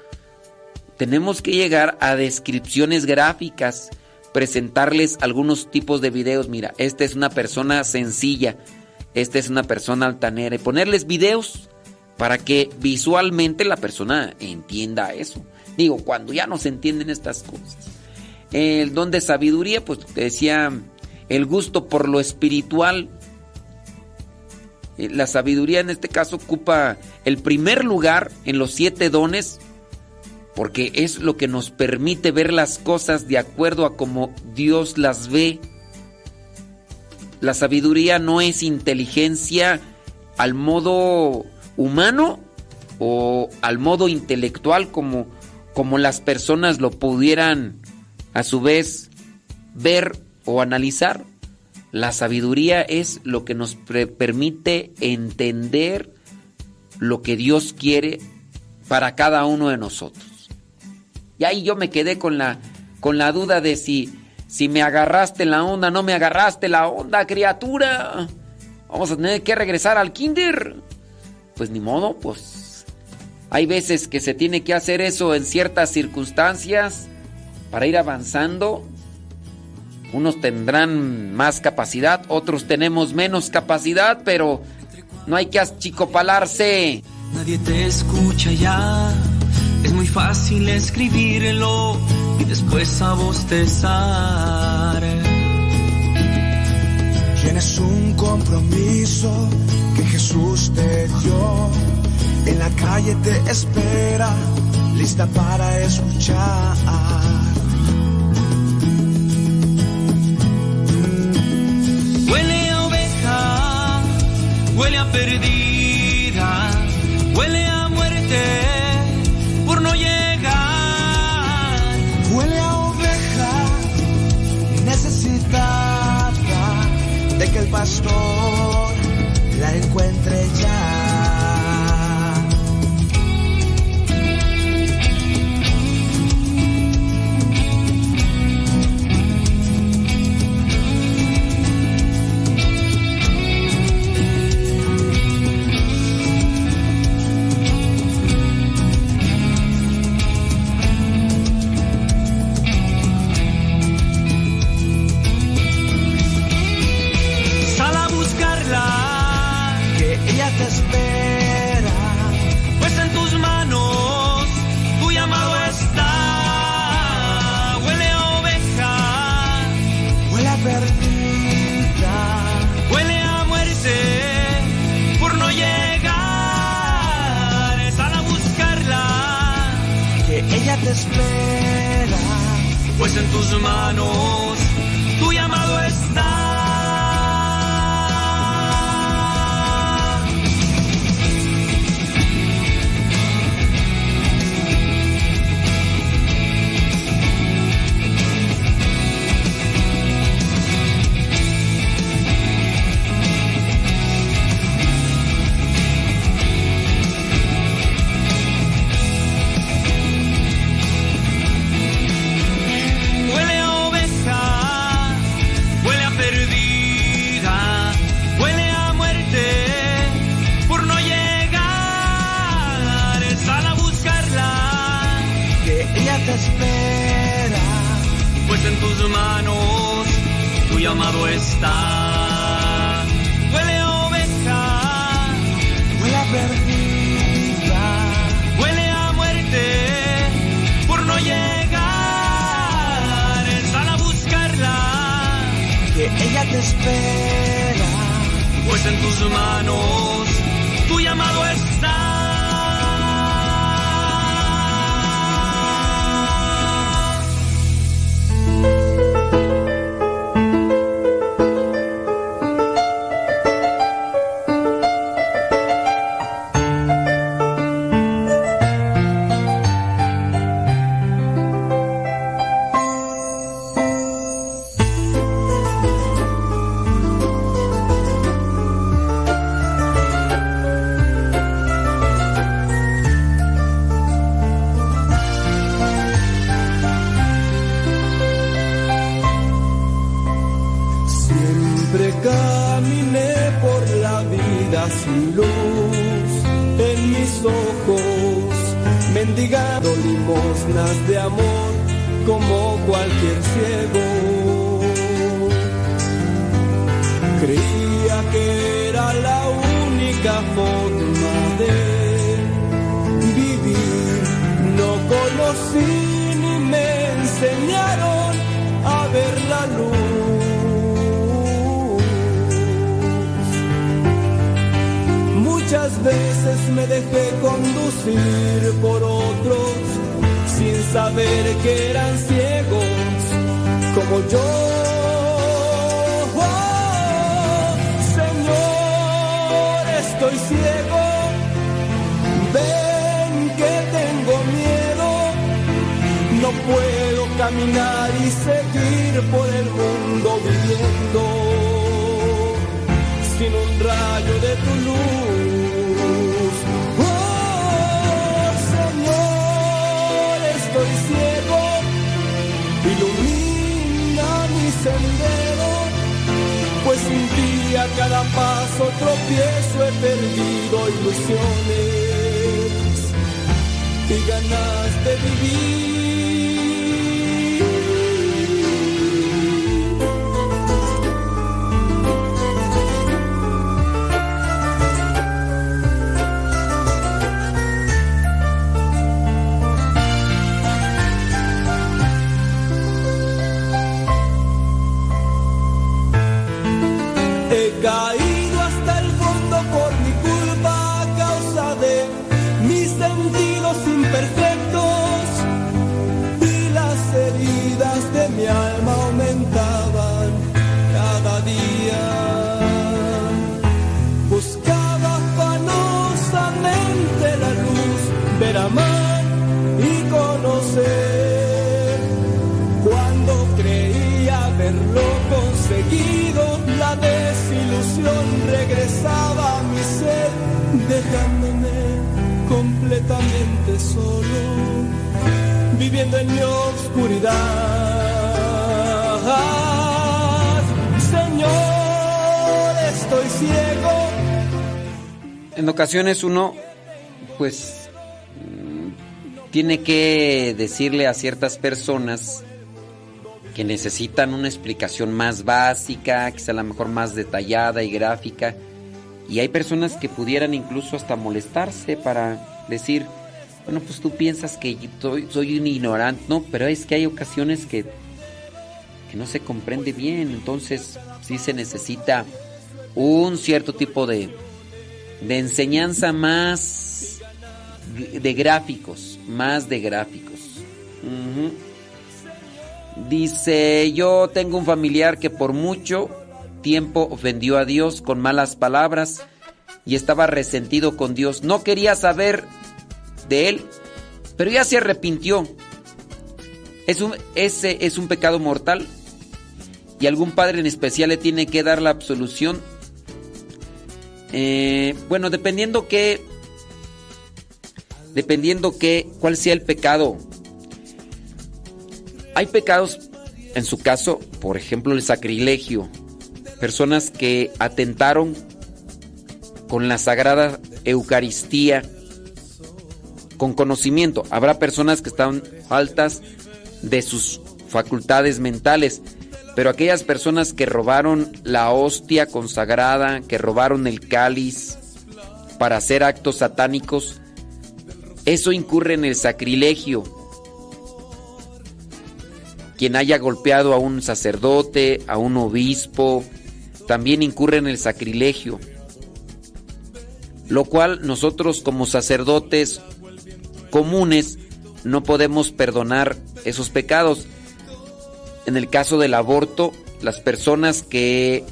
tenemos que llegar a descripciones gráficas, presentarles algunos tipos de videos. Mira, esta es una persona sencilla, esta es una persona altanera, y ponerles videos para que visualmente la persona entienda eso. Digo, cuando ya no se entienden estas cosas. El don de sabiduría, pues decía el gusto por lo espiritual. Eh, la sabiduría en este caso ocupa el primer lugar en los siete dones porque es lo que nos permite ver las cosas de acuerdo a como Dios las ve. La sabiduría no es inteligencia al modo humano o al modo intelectual como, como las personas lo pudieran a su vez ver o analizar. La sabiduría es lo que nos permite entender lo que Dios quiere para cada uno de nosotros. Y ahí yo me quedé con la, con la duda de si, si me agarraste la onda, no me agarraste la onda, criatura. Vamos a tener que regresar al kinder. Pues ni modo, pues hay veces que se tiene que hacer eso en ciertas circunstancias para ir avanzando. Unos tendrán más capacidad, otros tenemos menos capacidad, pero no hay que achicopalarse. Nadie te escucha ya, es muy fácil escribirlo y después a bostezar. Tienes un compromiso que Jesús te dio. En la calle te espera, lista para escuchar. Huele a perdida, huele a muerte por no llegar. Huele a oveja necesitada de que el pastor la encuentre ya. Espera. pues en tus manos solo, viviendo en mi oscuridad. Señor, estoy ciego. En ocasiones uno, pues, tiene que decirle a ciertas personas que necesitan una explicación más básica, quizá a lo mejor más detallada y gráfica. Y hay personas que pudieran incluso hasta molestarse para decir, bueno, pues tú piensas que soy, soy un ignorante, no, pero es que hay ocasiones que, que no se comprende bien, entonces sí se necesita un cierto tipo de, de enseñanza más de gráficos, más de gráficos. Dice, yo tengo un familiar que por mucho tiempo ofendió a Dios con malas palabras y estaba resentido con Dios. No quería saber de él, pero ya se arrepintió. Es un, ese es un pecado mortal y algún padre en especial le tiene que dar la absolución. Eh, bueno, dependiendo que, dependiendo que, cuál sea el pecado. Hay pecados, en su caso, por ejemplo, el sacrilegio. Personas que atentaron con la sagrada Eucaristía, con conocimiento. Habrá personas que están faltas de sus facultades mentales, pero aquellas personas que robaron la hostia consagrada, que robaron el cáliz para hacer actos satánicos, eso incurre en el sacrilegio quien haya golpeado a un sacerdote, a un obispo, también incurre en el sacrilegio. Lo cual nosotros como sacerdotes comunes no podemos perdonar esos pecados. En el caso del aborto, las personas que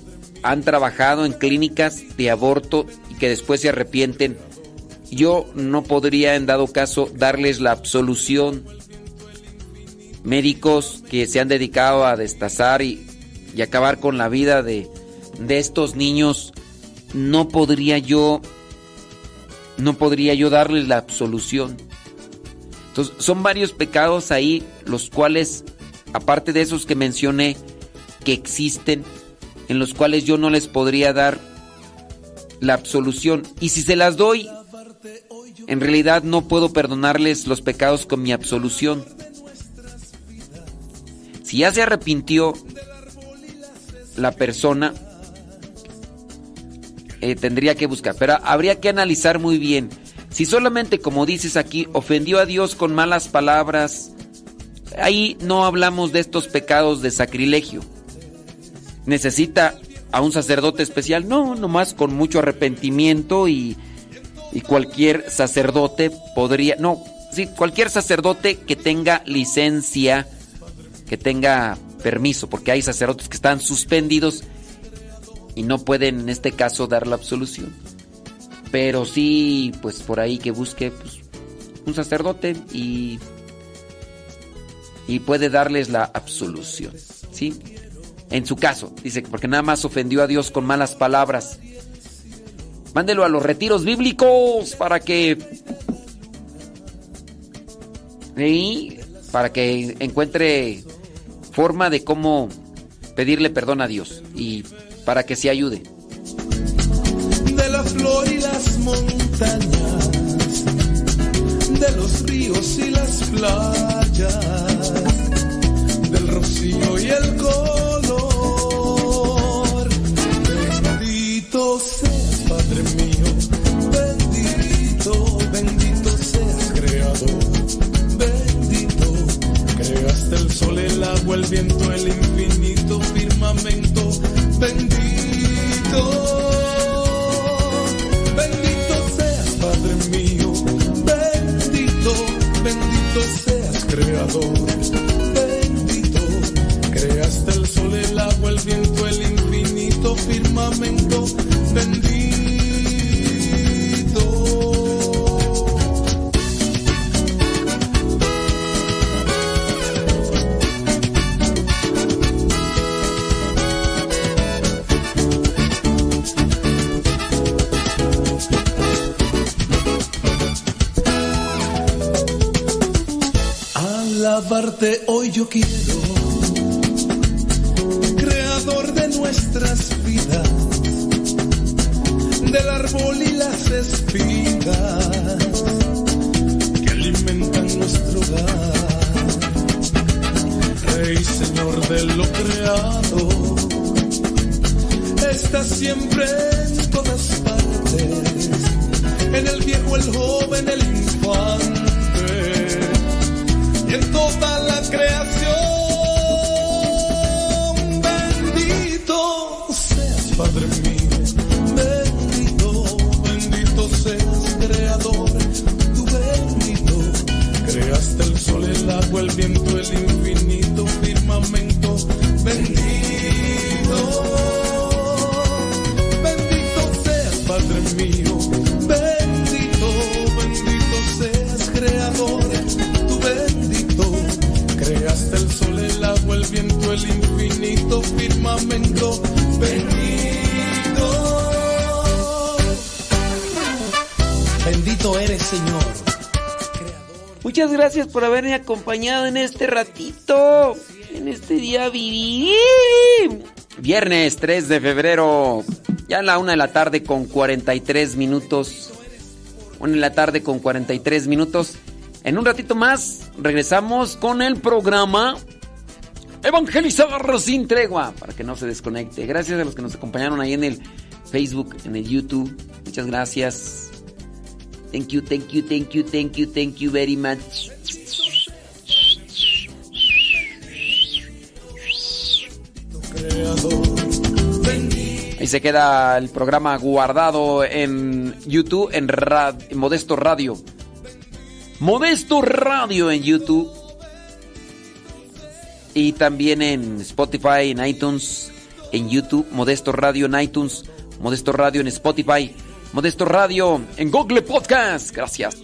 han trabajado en clínicas de aborto y que después se arrepienten, yo no podría en dado caso darles la absolución médicos que se han dedicado a destazar y, y acabar con la vida de, de, estos niños, no podría yo, no podría yo darles la absolución. Entonces, son varios pecados ahí, los cuales, aparte de esos que mencioné, que existen, en los cuales yo no les podría dar la absolución. Y si se las doy, en realidad no puedo perdonarles los pecados con mi absolución. Si ya se arrepintió la persona, eh, tendría que buscar. Pero habría que analizar muy bien. Si solamente, como dices aquí, ofendió a Dios con malas palabras, ahí no hablamos de estos pecados de sacrilegio. Necesita a un sacerdote especial. No, nomás con mucho arrepentimiento y, y cualquier sacerdote podría... No, sí, cualquier sacerdote que tenga licencia que tenga permiso, porque hay sacerdotes que están suspendidos y no pueden en este caso dar la absolución. Pero sí, pues por ahí que busque pues, un sacerdote y, y puede darles la absolución. ¿Sí? En su caso, dice que porque nada más ofendió a Dios con malas palabras. Mándelo a los retiros bíblicos para que. Para que encuentre forma de cómo pedirle perdón a Dios y para que se ayude. Playas, del rocío y el color. Bendito seas, Padre mío, bendito, bendito seas, Creador. Bendito, creaste el sol, el agua, el viento, el infinito creaste el sol, el agua, el viento, el infinito firmamento, bendito. Yo quiero, este ratito, en este día viví. Viernes 3 de febrero, ya a la una de la tarde con 43 minutos. Una de la tarde con 43 minutos. En un ratito más regresamos con el programa Evangelizar sin tregua, para que no se desconecte. Gracias a los que nos acompañaron ahí en el Facebook, en el YouTube. Muchas gracias. Thank you, thank you, thank you, thank you, thank you very much. Se queda el programa guardado en YouTube, en, Rad- Modesto Radio. Modesto Radio en YouTube. Y también en Spotify, en iTunes, en YouTube, Modesto Radio en iTunes, Modesto Radio en Spotify, Modesto Radio en Google Podcast. Gracias.